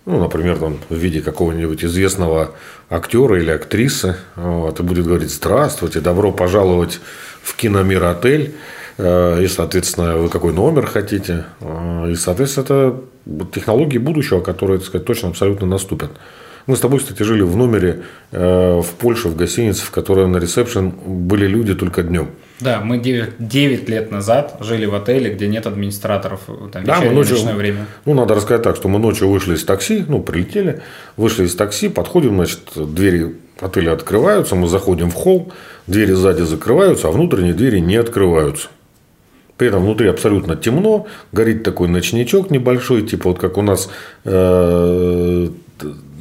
Speaker 2: ну, например, там, в виде какого-нибудь известного актера или актрисы, вот, и будет говорить «Здравствуйте, добро пожаловать в киномир отель», и, соответственно, вы какой номер хотите. И, соответственно, это технологии будущего, которые, так сказать, точно абсолютно наступят. Мы с тобой, кстати, жили в номере э, в Польше, в гостинице, в которой на ресепшн были люди только днем.
Speaker 1: Да, мы 9, 9 лет назад жили в отеле, где нет администраторов там,
Speaker 2: да, мы ночью, ночное время. Ну, надо рассказать так, что мы ночью вышли из такси, ну, прилетели, вышли из такси, подходим, значит, двери отеля открываются, мы заходим в холл, двери сзади закрываются, а внутренние двери не открываются. При этом внутри абсолютно темно, горит такой ночничок небольшой, типа вот как у нас э,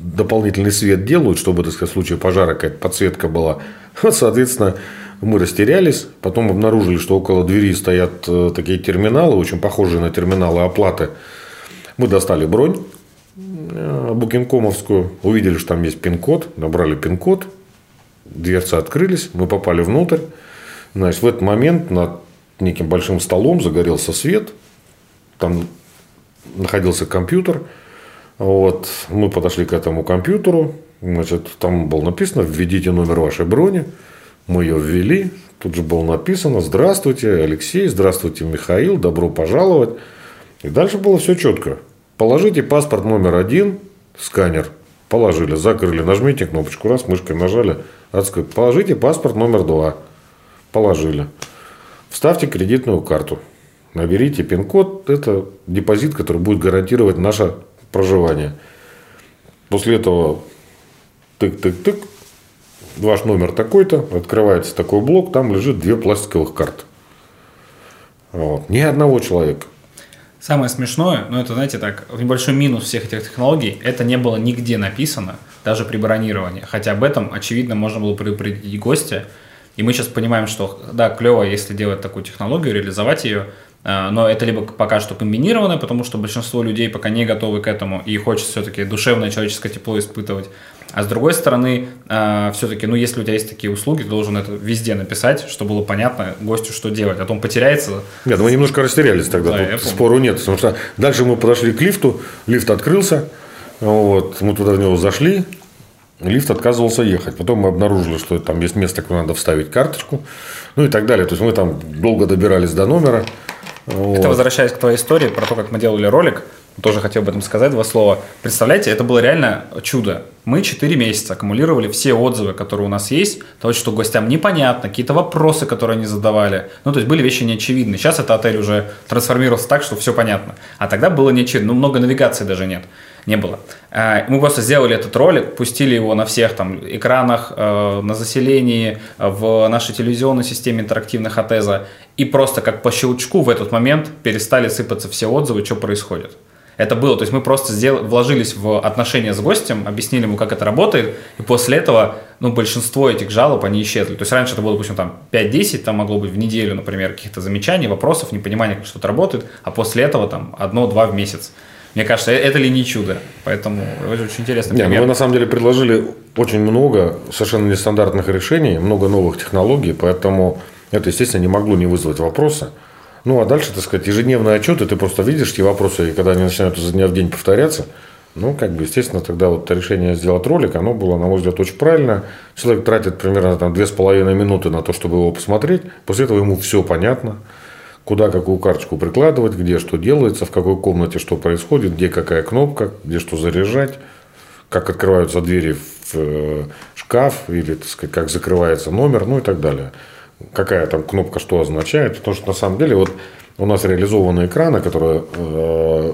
Speaker 2: дополнительный свет делают, чтобы, так сказать, в случае пожара какая-то подсветка была. Соответственно, мы растерялись, потом обнаружили, что около двери стоят э, такие терминалы, очень похожие на терминалы оплаты. Мы достали бронь э, букинкомовскую, увидели, что там есть пин-код, набрали пин-код, дверцы открылись, мы попали внутрь. Значит, в этот момент над неким большим столом загорелся свет, там находился компьютер – Вот, мы подошли к этому компьютеру, значит, там было написано, введите номер вашей брони, мы ее ввели, тут же было написано, здравствуйте, Алексей, здравствуйте, Михаил, добро пожаловать. И дальше было все четко. Положите паспорт номер один, сканер, положили, закрыли, нажмите кнопочку, раз, мышкой нажали. Положите паспорт номер два, положили. Вставьте кредитную карту, наберите пин-код, это депозит, который будет гарантировать наше проживание. После этого тык-тык-тык, ваш номер такой-то, открывается такой блок, там лежит две пластиковых карты. Вот. Ни одного человека.
Speaker 1: Самое смешное, ну это, знаете, так, небольшой минус всех этих технологий, это не было нигде написано, даже при бронировании. Хотя об этом, очевидно, можно было предупредить гостя. И мы сейчас понимаем, что, да, клево, если делать такую технологию, реализовать ее, а, но это либо пока что комбинированное, потому что большинство людей пока не готовы к этому и хочется все-таки душевное человеческое тепло испытывать. А с другой стороны, а, все-таки, ну, если у тебя есть такие услуги, ты должен это везде написать, чтобы было понятно гостю, что делать. А то он потеряется.
Speaker 2: Нет, мы немножко растерялись тогда, да, тут спору нет. Потому что дальше мы подошли к лифту, лифт открылся, вот, мы туда в него зашли, лифт отказывался ехать. Потом мы обнаружили, что там есть место, куда надо вставить карточку, ну и так далее. То есть мы там долго добирались до номера.
Speaker 1: Вот. Это возвращаясь к твоей истории про то, как мы делали ролик, тоже хотел об этом сказать два слова. Представляете, это было реально чудо. Мы 4 месяца аккумулировали все отзывы, которые у нас есть, то, что гостям непонятно, какие-то вопросы, которые они задавали. Ну, то есть были вещи неочевидные. Сейчас это отель уже трансформировался так, что все понятно. А тогда было неочевидно. Ну, много навигации даже нет. Не было. А, мы просто сделали этот ролик, пустили его на всех там экранах, э, на заселении, в нашей телевизионной системе интерактивных АТЭЗа. И просто как по щелчку в этот момент перестали сыпаться все отзывы, что происходит. Это было, то есть мы просто сделали, вложились в отношения с гостем, объяснили ему, как это работает, и после этого, ну, большинство этих жалоб, они исчезли. То есть раньше это было, допустим, там 5-10, там могло быть в неделю, например, каких-то замечаний, вопросов, непонимания, как что-то работает, а после этого там одно-два в месяц. Мне кажется, э, это ли не чудо? Поэтому это очень интересно.
Speaker 2: Не, ну, мы на самом деле предложили очень много совершенно нестандартных решений, много новых технологий, поэтому это, естественно, не могло не вызвать вопроса. Ну, а дальше, так сказать, ежедневные отчеты, ты просто видишь эти вопросы, и когда они начинают изо дня в день повторяться, ну, как бы, естественно, тогда вот решение сделать ролик, оно было, на мой взгляд, очень правильно. Человек тратит примерно там две с половиной минуты на то, чтобы его посмотреть. После этого ему все понятно, куда какую карточку прикладывать, где что делается, в какой комнате что происходит, где какая кнопка, где что заряжать, как открываются двери в э, шкаф или, так сказать, как закрывается номер, ну и так далее какая там кнопка что означает. Потому что на самом деле вот у нас реализованы экраны, которые э,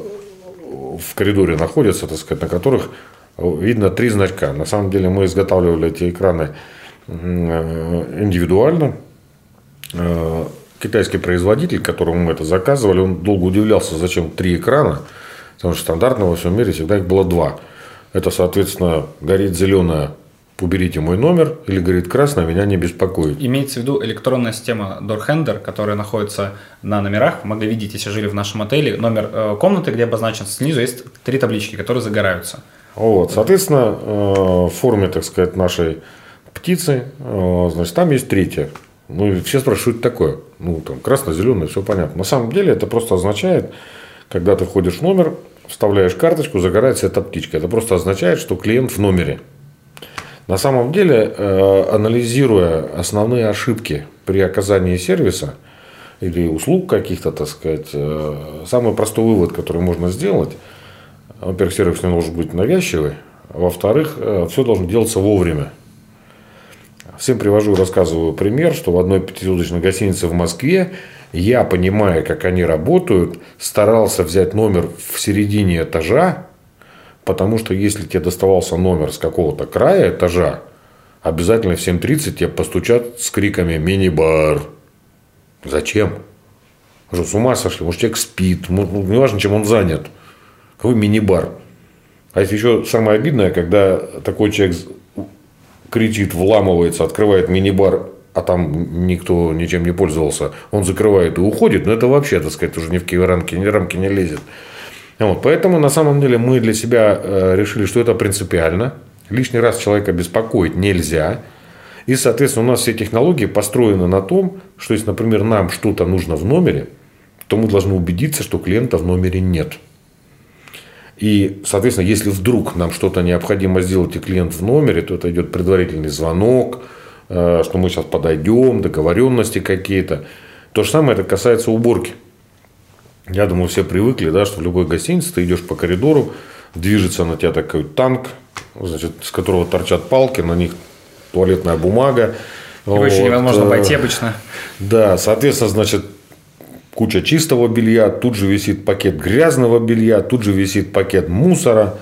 Speaker 2: в коридоре находятся, так сказать, на которых видно три значка. На самом деле мы изготавливали эти экраны э, индивидуально. Китайский производитель, которому мы это заказывали, он долго удивлялся, зачем три экрана, потому что стандартно во всем мире всегда их было два. Это, соответственно, горит зеленая уберите мой номер, или говорит красное, меня не беспокоит.
Speaker 1: Имеется в виду электронная система DoorHander, которая находится на номерах. Могли видеть, если жили в нашем отеле, номер э, комнаты, где обозначен снизу, есть три таблички, которые загораются.
Speaker 2: Вот, соответственно, э, в форме, так сказать, нашей птицы, э, значит, там есть третья. Ну, и все спрашивают, такое? Ну, там, красно-зеленое, все понятно. На самом деле, это просто означает, когда ты входишь в номер, вставляешь карточку, загорается эта птичка. Это просто означает, что клиент в номере. На самом деле, э, анализируя основные ошибки при оказании сервиса или услуг каких-то, так сказать, э, самый простой вывод, который можно сделать, во-первых, сервис не должен быть навязчивый, во-вторых, э, все должно делаться вовремя. Всем привожу, рассказываю пример, что в одной пятизвездочной гостинице в Москве я, понимая, как они работают, старался взять номер в середине этажа, Потому что если тебе доставался номер с какого-то края этажа, обязательно в 7.30 тебе постучат с криками «Мини-бар». Зачем? Что, с ума сошли? Может, человек спит. Ну, неважно, чем он занят. Какой мини-бар? А если еще самое обидное, когда такой человек кричит, вламывается, открывает мини-бар, а там никто ничем не пользовался, он закрывает и уходит, но это вообще, так сказать, уже ни в какие рамки, ни рамки не лезет. Вот, поэтому на самом деле мы для себя э, решили, что это принципиально. Лишний раз человека беспокоить нельзя. И, соответственно, у нас все технологии построены на том, что если, например, нам что-то нужно в номере, то мы должны убедиться, что клиента в номере нет. И, соответственно, если вдруг нам что-то необходимо сделать, и клиент в номере, то это идет предварительный звонок, э, что мы сейчас подойдем, договоренности какие-то. То же самое это касается уборки. Я думаю, все привыкли, да, что в любой гостинице ты идешь по коридору, движется на тебя такой танк, значит, с которого торчат палки, на них туалетная бумага.
Speaker 1: Его вот. еще невозможно обойти обычно.
Speaker 2: Да, соответственно, значит, куча чистого белья, тут же висит пакет грязного белья, тут же висит пакет мусора.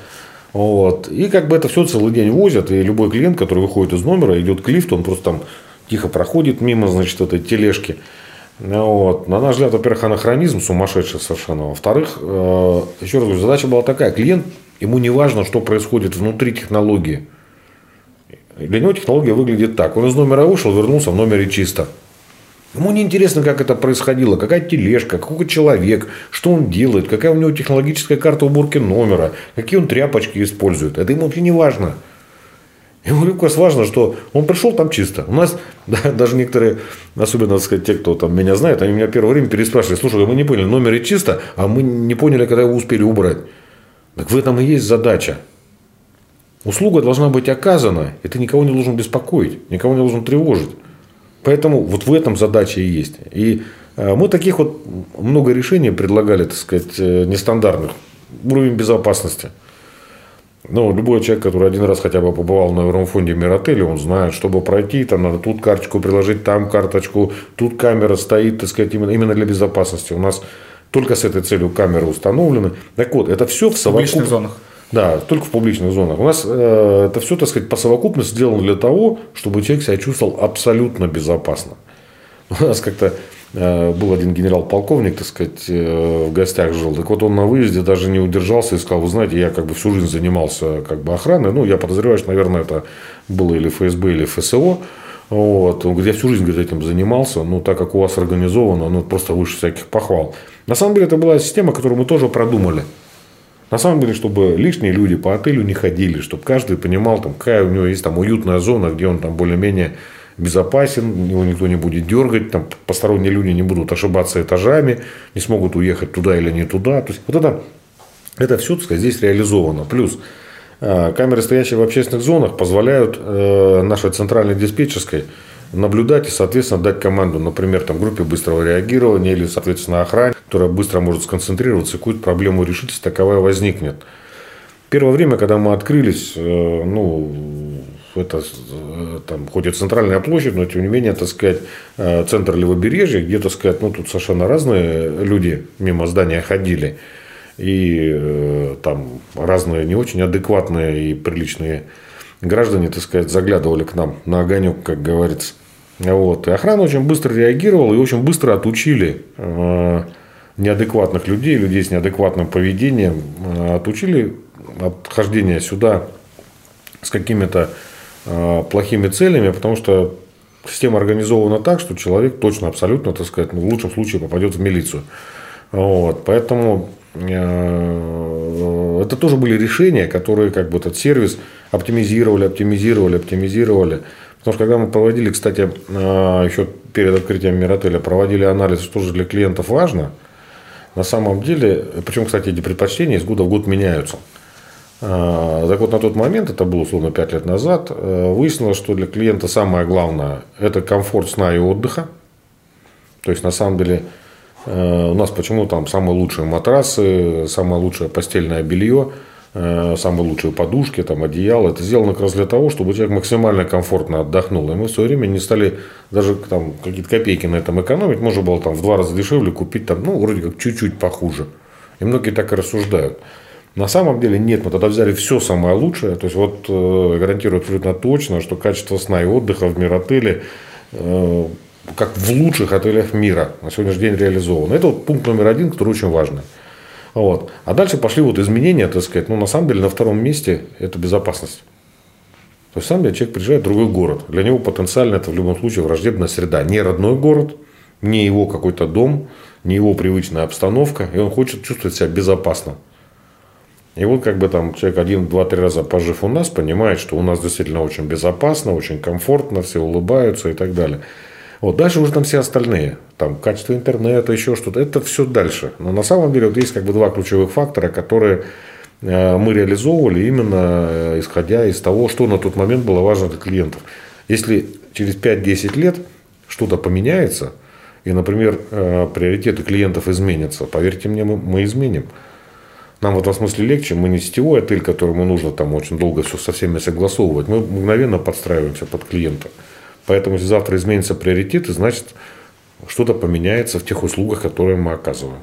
Speaker 2: Вот. И как бы это все целый день возят. И любой клиент, который выходит из номера, идет к лифту, он просто там тихо проходит мимо, значит, этой тележки. Вот. На наш взгляд, во-первых, анахронизм сумасшедший совершенно. Во-вторых, э, еще раз говорю, задача была такая. Клиент, ему не важно, что происходит внутри технологии. Для него технология выглядит так. Он из номера вышел, вернулся в номере чисто. Ему не интересно, как это происходило, какая тележка, какой человек, что он делает, какая у него технологическая карта уборки номера, какие он тряпочки использует. Это ему вообще не важно. Ему легко важно, что он пришел там чисто. У нас да, даже некоторые, особенно так сказать, те, кто там меня знает, они меня первое время переспрашивали, слушай, мы не поняли, номер чисто, а мы не поняли, когда его успели убрать. Так в этом и есть задача. Услуга должна быть оказана, и ты никого не должен беспокоить, никого не должен тревожить. Поэтому вот в этом задача и есть. И э, мы таких вот много решений предлагали, так сказать, э, нестандартных. Уровень безопасности. Ну, любой человек, который один раз хотя бы побывал на новом фонде Миротеля, он знает, чтобы пройти, там надо тут карточку приложить, там карточку, тут камера стоит, так сказать, именно, для безопасности. У нас только с этой целью камеры установлены. Так вот, это все в совокупности.
Speaker 1: зонах.
Speaker 2: Да, только в публичных зонах. У нас э, это все, так сказать, по совокупности сделано для того, чтобы человек себя чувствовал абсолютно безопасно. У нас как-то э, был один генерал-полковник, так сказать, э, в гостях жил. Так вот, он на выезде даже не удержался и сказал, вы знаете, я как бы всю жизнь занимался как бы охраной. Ну, я подозреваю, что, наверное, это было или ФСБ, или ФСО. Вот. Он говорит, я всю жизнь говорит, этим занимался, ну, так как у вас организовано, ну, просто выше всяких похвал. На самом деле, это была система, которую мы тоже продумали. На самом деле, чтобы лишние люди по отелю не ходили, чтобы каждый понимал, там, какая у него есть там уютная зона, где он там более-менее безопасен, его никто не будет дергать, там посторонние люди не будут ошибаться этажами, не смогут уехать туда или не туда. То есть вот это, это все так сказать, здесь реализовано. Плюс э, камеры, стоящие в общественных зонах, позволяют э, нашей центральной диспетчерской наблюдать и, соответственно, дать команду, например, там, группе быстрого реагирования или, соответственно, охране, которая быстро может сконцентрироваться, какую-то проблему решить, если таковая возникнет. Первое время, когда мы открылись, э, ну, это э, там, хоть и центральная площадь, но тем не менее, так сказать, э, центр левобережья, где, так сказать, ну, тут совершенно разные люди мимо здания ходили. И там разные не очень адекватные и приличные граждане, так сказать, заглядывали к нам на огонек, как говорится. Вот. И охрана очень быстро реагировала и очень быстро отучили э, неадекватных людей, людей с неадекватным поведением, э, отучили от хождения сюда с какими-то э, плохими целями, потому что система организована так, что человек точно, абсолютно, так сказать, ну, в лучшем случае попадет в милицию. Вот. Поэтому это тоже были решения, которые как бы этот сервис оптимизировали, оптимизировали, оптимизировали. Потому что когда мы проводили, кстати, а, еще перед открытием Миротеля, проводили анализ, что же для клиентов важно, на самом деле, причем, кстати, эти предпочтения из года в год меняются. А, так вот, на тот момент, это было условно 5 лет назад, э, выяснилось, что для клиента самое главное – это комфорт сна и отдыха. То есть, на самом деле, у нас почему там самые лучшие матрасы, самое лучшее постельное белье – самые лучшие подушки, там, одеяло. Это сделано как раз для того, чтобы человек максимально комфортно отдохнул. И мы в свое время не стали даже там, какие-то копейки на этом экономить. Можно было там, в два раза дешевле купить, там, ну, вроде как чуть-чуть похуже. И многие так и рассуждают. На самом деле нет, мы тогда взяли все самое лучшее. То есть, вот э, гарантирую абсолютно точно, что качество сна и отдыха в Миротеле э, как в лучших отелях мира на сегодняшний день реализовано. Это вот пункт номер один, который очень важный. Вот. А дальше пошли вот изменения, так сказать. Ну, на самом деле, на втором месте это безопасность. То есть, сам человек приезжает в другой город. Для него потенциально это в любом случае враждебная среда. Не родной город, не его какой-то дом, не его привычная обстановка. И он хочет чувствовать себя безопасно. И вот как бы там человек один, два, три раза пожив у нас, понимает, что у нас действительно очень безопасно, очень комфортно, все улыбаются и так далее. Вот дальше уже там все остальные. Там качество интернета, еще что-то. Это все дальше. Но на самом деле вот есть как бы два ключевых фактора, которые э, мы реализовывали именно э, исходя из того, что на тот момент было важно для клиентов. Если через 5-10 лет что-то поменяется, и, например, приоритеты клиентов изменятся, поверьте мне, мы, мы изменим. Нам в этом смысле легче, мы не сетевой отель, которому нужно там очень долго все со всеми согласовывать. Мы мгновенно подстраиваемся под клиента. Поэтому, если завтра изменятся приоритеты, значит, что-то поменяется в тех услугах, которые мы оказываем.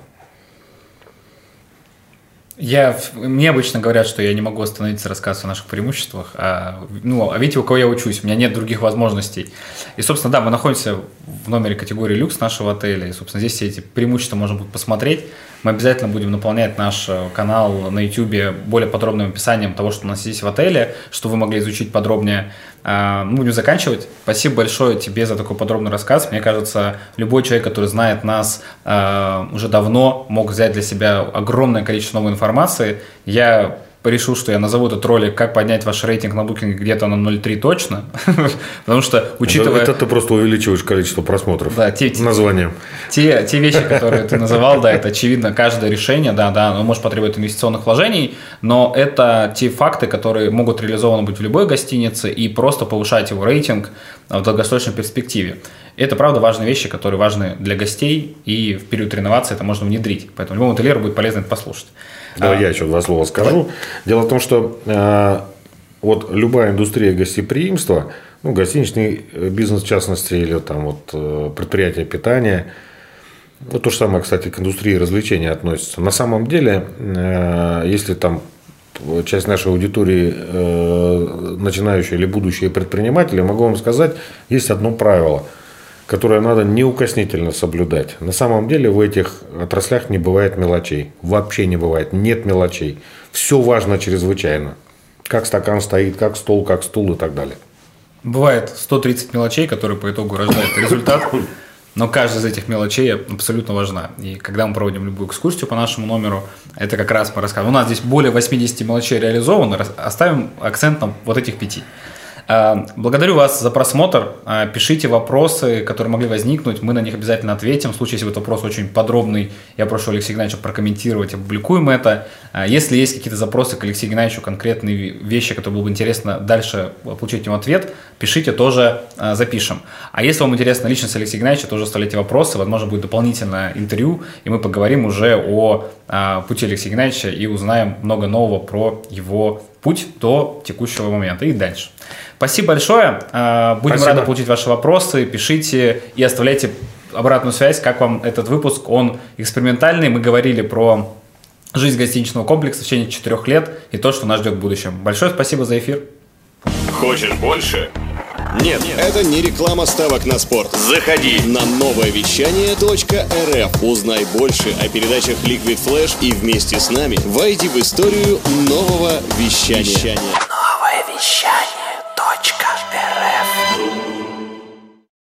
Speaker 1: Я, мне обычно говорят, что я не могу остановиться рассказывать о наших преимуществах. А, ну, а видите, у кого я учусь, у меня нет других возможностей. И, собственно, да, мы находимся в номере категории люкс нашего отеля. И, собственно, здесь все эти преимущества можно будет посмотреть. Мы обязательно будем наполнять наш э, канал на YouTube более подробным описанием того, что у нас есть в отеле, что вы могли изучить подробнее. А, мы будем заканчивать. Спасибо большое тебе за такой подробный рассказ. Мне кажется, любой человек, который знает нас а, уже давно, мог взять для себя огромное количество новой информации. Я решил, что я назову этот ролик «Как поднять ваш рейтинг на Booking где-то на 0,3 точно». Потому что, учитывая...
Speaker 2: Это, это ты просто увеличиваешь количество просмотров
Speaker 1: да, те,
Speaker 2: названием.
Speaker 1: Те, те вещи, которые ты называл, да, это очевидно каждое решение, да, да, оно может потребовать инвестиционных вложений, но это те факты, которые могут реализованы быть в любой гостинице и просто повышать его рейтинг в долгосрочной перспективе. Это, правда, важные вещи, которые важны для гостей, и в период реновации это можно внедрить. Поэтому любому ательеру будет полезно это послушать.
Speaker 2: Давай а, я еще два слова скажу. Давай. Дело в том, что э, вот любая индустрия гостеприимства, ну, гостиничный э, бизнес в частности, или там вот э, предприятие питания, вот то же самое, кстати, к индустрии развлечений относится. На самом деле, э, если там часть нашей аудитории э, начинающие или будущие предприниматели, могу вам сказать, есть одно правило – которое надо неукоснительно соблюдать. На самом деле в этих отраслях не бывает мелочей. Вообще не бывает. Нет мелочей. Все важно чрезвычайно. Как стакан стоит, как стол, как стул и так далее.
Speaker 1: Бывает 130 мелочей, которые по итогу рождают результат. Но каждая из этих мелочей абсолютно важна. И когда мы проводим любую экскурсию по нашему номеру, это как раз мы рассказываем. У нас здесь более 80 мелочей реализовано, оставим акцент на вот этих пяти. Э, благодарю вас за просмотр. Э, пишите вопросы, которые могли возникнуть. Мы на них обязательно ответим. В случае, если этот вопрос очень подробный, я прошу Алексея Геннадьевича прокомментировать, опубликуем это. Э, если есть какие-то запросы к Алексею Геннадьевичу, конкретные вещи, которые было бы интересно дальше получить ему ответ, пишите, тоже запишем. А если вам интересно личность Алексея Геннадьевича, тоже оставляйте вопросы. Возможно, будет дополнительное интервью, и мы поговорим уже о пути Алексея Геннадьевича и узнаем много нового про его путь до текущего момента и дальше. Спасибо большое. А, будем Спасибо. рады получить ваши вопросы. Пишите и оставляйте обратную связь, как вам этот выпуск. Он экспериментальный. Мы говорили про жизнь гостиничного комплекса в течение четырех лет и то, что нас ждет в будущем. Большое спасибо за эфир.
Speaker 3: Хочешь больше? Нет, Нет, это не реклама ставок на спорт. Заходи на новое вещание .рф. Узнай больше о передачах Liquid Flash и вместе с нами войди в историю нового вещания. вещания. Новое вещание.